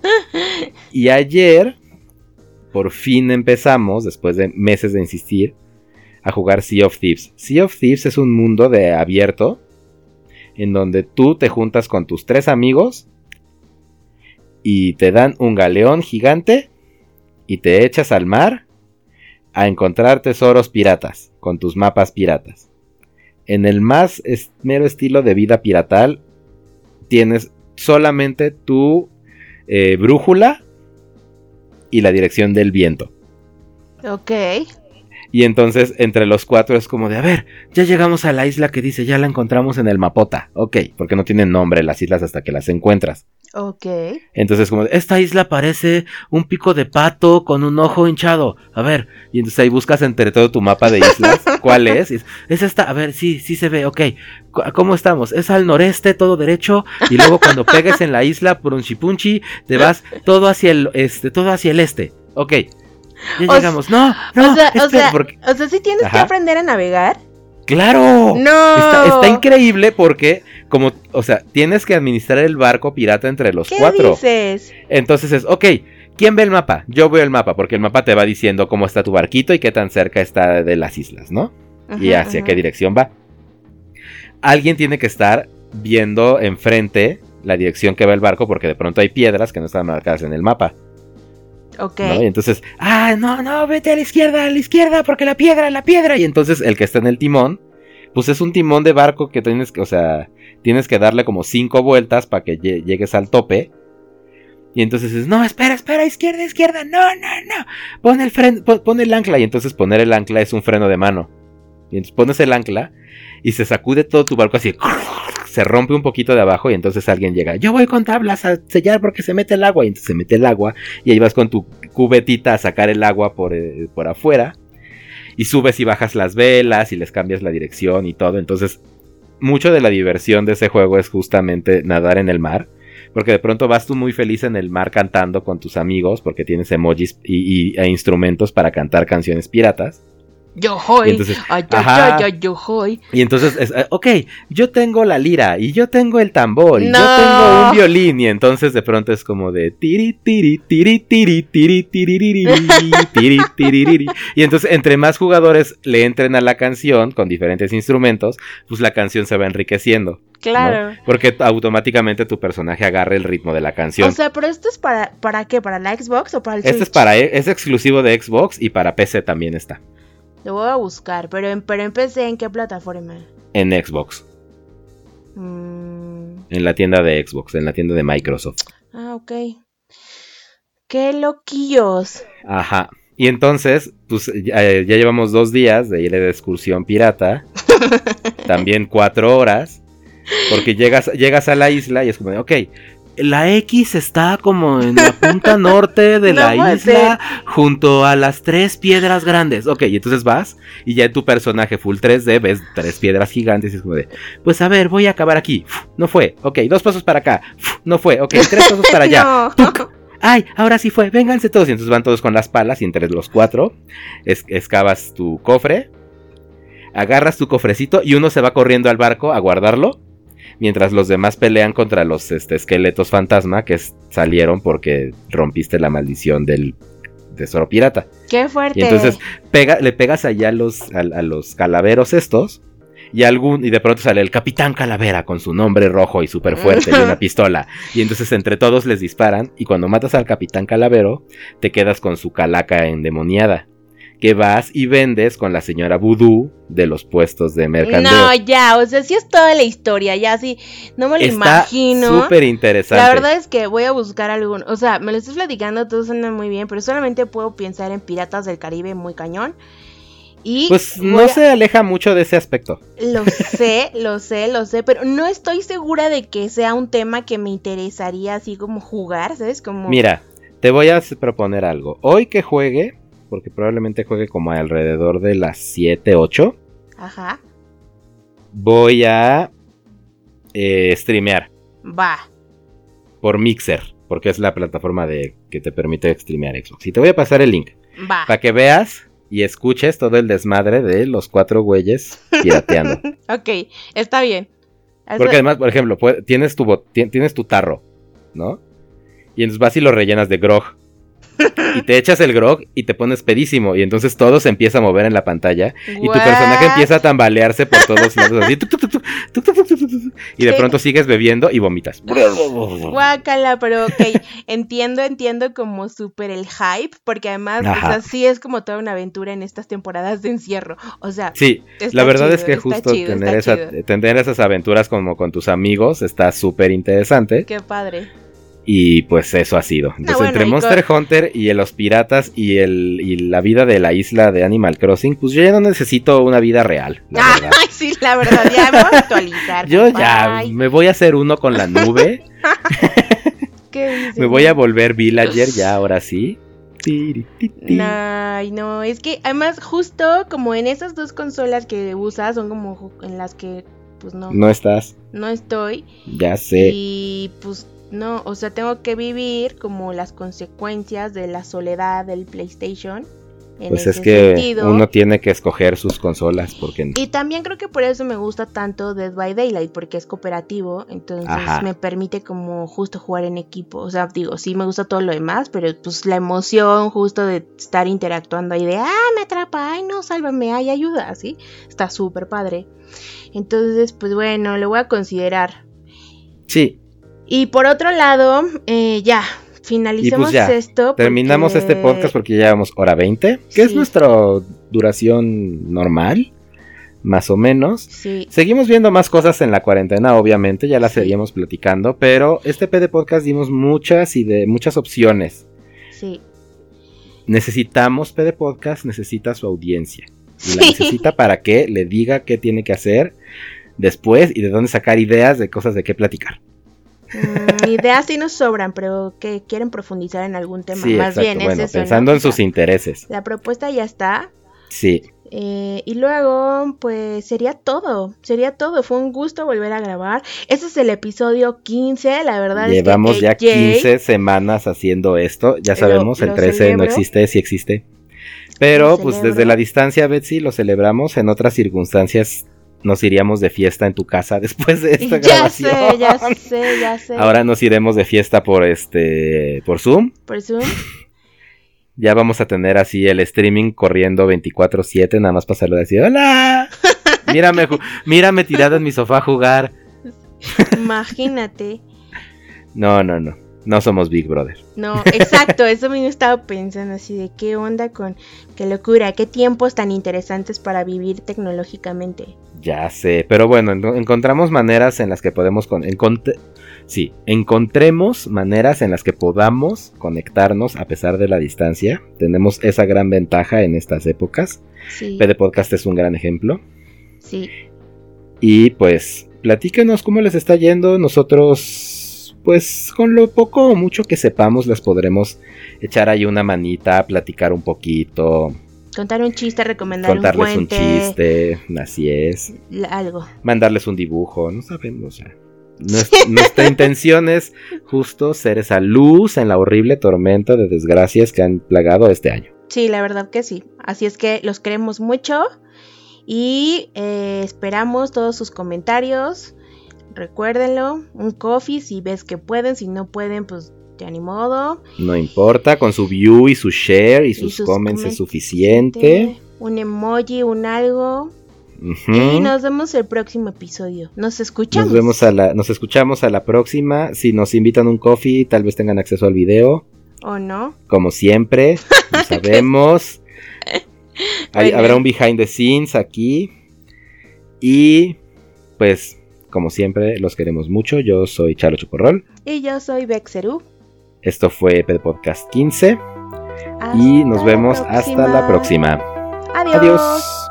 Y ayer, por fin empezamos, después de meses de insistir, a jugar Sea of Thieves. Sea of Thieves es un mundo de abierto en donde tú te juntas con tus tres amigos y te dan un galeón gigante y te echas al mar a encontrar tesoros piratas con tus mapas piratas en el más mero estilo de vida piratal, tienes solamente tu eh, brújula y la dirección del viento. Ok. Y entonces entre los cuatro es como de, a ver, ya llegamos a la isla que dice, ya la encontramos en el mapota. Ok, porque no tienen nombre las islas hasta que las encuentras. Ok. Entonces como, de, esta isla parece un pico de pato con un ojo hinchado. A ver, y entonces ahí buscas entre todo tu mapa de islas, ¿cuál es? Es, es esta, a ver, sí, sí se ve, ok. ¿Cómo estamos? Es al noreste, todo derecho, y luego cuando pegues en la isla Punchi te vas todo hacia el este, todo hacia el este. Ok. Ya O llegamos. No, no, o sea, o sea, porque- o sea, sí tienes que aprender a navegar. ¡Claro! No. Está, está increíble porque, como, o sea, tienes que administrar el barco pirata entre los ¿Qué cuatro. dices? Entonces es, ok, ¿quién ve el mapa? Yo veo el mapa, porque el mapa te va diciendo cómo está tu barquito y qué tan cerca está de las islas, ¿no? y hacia ajá. qué dirección va. Alguien tiene que estar viendo enfrente la dirección que va el barco, porque de pronto hay piedras que no están marcadas en el mapa. Ok. Y entonces, ah, no, no, vete a la izquierda, a la izquierda, porque la piedra, la piedra. Y entonces el que está en el timón, pues es un timón de barco que tienes que, o sea, tienes que darle como cinco vueltas para que lle- llegues al tope. Y entonces es, no, espera, espera, izquierda, izquierda, no, no, no. Pon el, fren pon, pon el ancla. Y entonces poner el ancla es un freno de mano. Y entonces pones el ancla y se sacude todo tu barco así. Se rompe un poquito de abajo y entonces alguien llega. Yo voy con tablas a sellar porque se mete el agua. Y entonces se mete el agua y ahí vas con tu cubetita a sacar el agua por, eh, por afuera. Y subes y bajas las velas y les cambias la dirección y todo. Entonces mucho de la diversión de ese juego es justamente nadar en el mar. Porque de pronto vas tú muy feliz en el mar cantando con tus amigos, porque tienes emojis y, e instrumentos para cantar canciones piratas. Yo hoy. Y entonces, ay, ay, ajá. ay, yo hoy. Y entonces, es, eh, ok, yo tengo la lira y yo tengo el tambor y No. yo tengo un violín. Y entonces de pronto es como de tiri, tiri, tiri, tiri, tiri, tiririri, tiri, tiririri. Y entonces, entre más jugadores le entren a la canción con diferentes instrumentos, pues la canción se va enriqueciendo. Claro. Porque automáticamente tu personaje agarra el ritmo de la canción. O sea, pero esto es para, ¿para qué? ¿Para la Xbox o para el este es Switch? para es exclusivo de Xbox y para PC también está. Lo voy a buscar, pero, en- pero empecé en qué plataforma. En Xbox, Mm, en la tienda de Xbox, en la tienda de Microsoft. ah, ok. Qué loquillos. Ajá. Y entonces, pues ya, ya llevamos dos días de ir de excursión pirata. también cuatro horas. Porque llegas, llegas a la isla y es como de, ok, la X está como en la punta norte de la isla, junto a las tres piedras grandes. Ok, y entonces vas y ya en tu personaje full 3D ves tres piedras gigantes y es como de, pues a ver, voy a acabar aquí. Uf, No fue. Ok, dos pasos para acá. Uf, No fue. Ok, tres pasos para allá. No. ¡Ay! Ahora sí fue, vénganse todos. Y entonces van todos con las palas y entre los cuatro es- excavas tu cofre, agarras tu cofrecito y uno se va corriendo al barco a guardarlo. Mientras los demás pelean contra los este, esqueletos fantasma que salieron porque rompiste la maldición del tesoro pirata. Qué fuerte. Y entonces pega, le pegas allá a los, a, a los calaveros estos. Y algún, y de pronto sale el Capitán Calavera con su nombre rojo y súper fuerte y una pistola. Y entonces entre todos les disparan. Y cuando matas al Capitán Calavero, te quedas con su calaca endemoniada. Que vas y vendes con la señora Voodoo de los puestos de mercadeo. No, ya, o sea, sí es toda la historia, ya sí, no me lo Está imagino. súper interesante. La verdad es que voy a buscar algún, o sea, me lo estás platicando, todo suena muy bien, pero solamente puedo pensar en Piratas del Caribe muy cañón. Y Pues no a- se aleja mucho de ese aspecto. Lo sé, lo sé, lo sé, pero no estoy segura de que sea un tema que me interesaría así como jugar, ¿sabes? Como... Mira, te voy a proponer algo. Hoy que juegue, porque probablemente juegue como alrededor de las 7, 8, Ajá, voy a eh, streamear va. por Mixer, porque es la plataforma de que te permite streamear Xbox. Y te voy a pasar el link Va. para que veas y escuches todo el desmadre de los cuatro güeyes pirateando. Ok, está bien. Eso- Porque además, por ejemplo, tienes tu, tienes tu tarro, ¿no? Y entonces vas y lo rellenas de grog y te echas el grog y te pones pedísimo. Y entonces todo se empieza a mover en la pantalla. Y tu personaje empieza a tambalearse por todos lados. Así, tuc, tuc, y de pronto sigues bebiendo y vomitas. Guácala, pero ok. Entiendo, entiendo como súper el hype. Porque además, Ajá. es como toda una aventura en estas temporadas de encierro. O sea, sí, la verdad es que justo tener, tener esas aventuras como con tus amigos está súper interesante. Qué padre. Y pues eso ha sido. Entonces, bueno, entre Monster Hunter y los piratas y, el, y la vida de la isla de Animal Crossing, pues yo ya no necesito una vida real, la verdad. Ay, sí, la verdad, ya me voy a actualizar. Yo ya me voy a hacer uno con la nube. ¿qué me voy a volver villager ya, ahora sí. Ay, no, es que además justo como en esas dos consolas que usas son como en las que pues no, no, No estás, estoy ya sé. y pues no, o sea, tengo que vivir como las consecuencias de la soledad del PlayStation. En Pues ese es que sentido. uno tiene que escoger sus consolas porque Y también creo que por eso me gusta tanto Dead by Daylight, porque es cooperativo, entonces Ajá. me permite como justo jugar en equipo. O sea, digo, sí me gusta todo lo demás, pero pues la emoción justo de estar interactuando ahí de, ah, me atrapa, ay, no, sálvame, ay, ayuda, ¿sí? Está súper padre. Entonces, pues bueno, lo voy a considerar. sí, Y por otro lado, eh, ya, finalicemos ya, esto. terminamos este podcast porque ya llevamos hora 20, que es nuestra duración normal, más o menos. Sí, Seguimos viendo más cosas en la cuarentena, obviamente, ya las Sí. seguimos platicando, pero este PD podcast dimos muchas y de muchas opciones. sí. Necesitamos PD podcast, necesita su audiencia. Y la necesita para que le diga qué tiene que hacer después y de dónde sacar ideas de cosas de qué platicar. Mm, ideas sí nos sobran, pero que quieren profundizar en algún tema. Sí, Más exacto. bien, es bueno, eso, ¿no? pensando en sus intereses. La propuesta ya está. Sí. Eh, y luego, pues sería todo, sería todo. Fue un gusto volver a grabar. Este es el episodio 15, la verdad. Llevamos es que ya el Jay- 15 semanas haciendo esto. Ya Lo- sabemos, el lo 13 no existe, sí existe. Pero pues desde la distancia, Betsy, lo celebramos. En otras circunstancias nos iríamos de fiesta en tu casa después de esta Ya grabación. sé, ya sé, ya sé. Ahora nos iremos de fiesta por este por Zoom. Por Zoom. Ya vamos a tener así el streaming corriendo 24/7 nada más para saludar así, "Hola." Mírame, mírame tirado en mi sofá a jugar. Imagínate. No, no, no. No somos Big Brother. No, exacto, eso mismo estaba pensando así de qué onda con qué locura, qué tiempos tan interesantes para vivir tecnológicamente. Ya sé, pero bueno, en- encontramos maneras en las que podemos con encont- sí, encontremos maneras en las que podamos conectarnos a pesar de la distancia. Tenemos esa gran ventaja en estas épocas. Sí, PD Podcast es un gran ejemplo. sí. Y pues, platíquenos cómo les está yendo. Nosotros, pues, con lo poco o mucho que sepamos, les podremos echar ahí una manita, platicar un poquito, Contar un chiste, recomendar contarles un un cuente, chiste, así es. algo. mandarles un dibujo, no sabemos. O sea, nues- nuestra intención es justo ser esa luz en la horrible tormenta de desgracias que han plagado este año. Sí, la verdad que sí. Así es que los queremos mucho y eh, esperamos todos sus comentarios. Recuérdenlo, un coffee si ves que pueden, si no pueden, pues ya ni modo. No importa, con su view y su share y sus, sus comments es suficiente. Un emoji, un algo. Y nos vemos el próximo episodio. Nos escuchamos. Nos vemos a la, nos escuchamos a la próxima. Si nos invitan un coffee, tal vez tengan acceso al video. ¿O no? Como siempre, no sabemos. Hay- habrá un behind the scenes aquí. Y pues, como siempre, los queremos mucho. Yo soy Charo Chocorrol. Y yo soy Bexeru. Esto fue PD Podcast 15. Y nos vemos hasta la próxima. Adiós. Adiós.